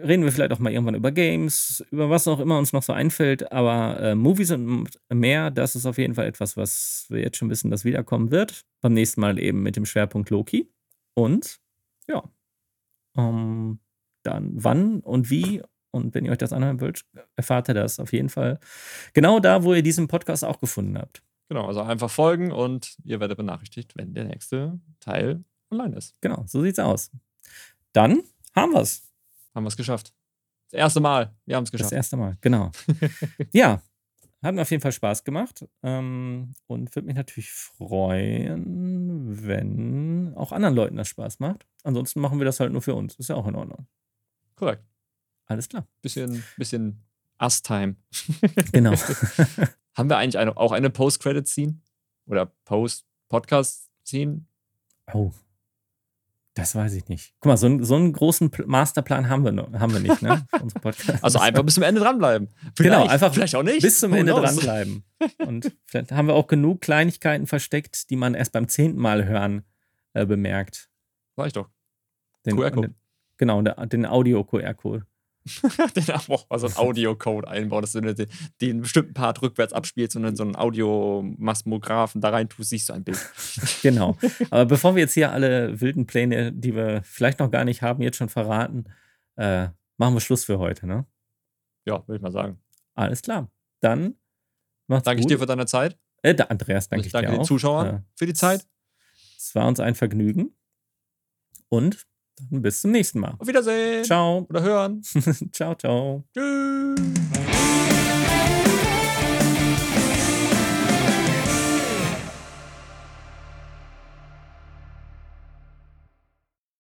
reden wir vielleicht auch mal irgendwann über Games, über was auch immer uns noch so einfällt. Aber äh, Movies und mehr, das ist auf jeden Fall etwas, was wir jetzt schon wissen, das wiederkommen wird. Beim nächsten Mal eben mit dem Schwerpunkt Loki. Und ja, um, ähm, dann wann und wie und wenn ihr euch das anhören wollt, erfahrt ihr das auf jeden Fall genau da, wo ihr diesen Podcast auch gefunden habt. Genau, also einfach folgen und ihr werdet benachrichtigt, wenn der nächste Teil online ist. Genau, so sieht's aus. Dann haben wir es. Haben wir es geschafft. Das erste Mal. Wir haben es geschafft. Das erste Mal, genau. ja, hat mir auf jeden Fall Spaß gemacht ähm, und würde mich natürlich freuen, wenn auch anderen Leuten das Spaß macht. Ansonsten machen wir das halt nur für uns. Ist ja auch in Ordnung. Korrekt. Alles klar. Bisschen, bisschen Us-Time. Genau. Haben wir eigentlich eine, auch eine Post-Credit-Scene? Oder Post-Podcast-Scene? Oh. Das weiß ich nicht. Guck mal, so, so einen großen Masterplan haben wir, noch, haben wir nicht, ne? Also einfach bis zum Ende dranbleiben. Genau, vielleicht, genau, einfach vielleicht auch nicht. Bis zum Ende dranbleiben. Und vielleicht haben wir auch genug Kleinigkeiten versteckt, die man erst beim zehnten Mal hören äh, bemerkt. War ich doch. Den, QR-Code. Genau, den Audio-QR-Code. Den, oh, also ein Audio-Code einbauen, dass du den, den bestimmten Part rückwärts abspielst und dann so einen Audiomasmographen da rein tust, siehst du ein Bild. genau. Aber bevor wir jetzt hier alle wilden Pläne, die wir vielleicht noch gar nicht haben, jetzt schon verraten, äh, machen wir Schluss für heute, ne? Ja, würde ich mal sagen. Alles klar. Dann macht's Danke gut. ich dir für deine Zeit. Äh, der Andreas, danke ich, ich danke dir den auch. Zuschauern äh, für die Zeit. Es war uns ein Vergnügen. Und dann bis zum nächsten Mal. Auf Wiedersehen. Ciao. Oder hören. ciao, ciao. Tschüss.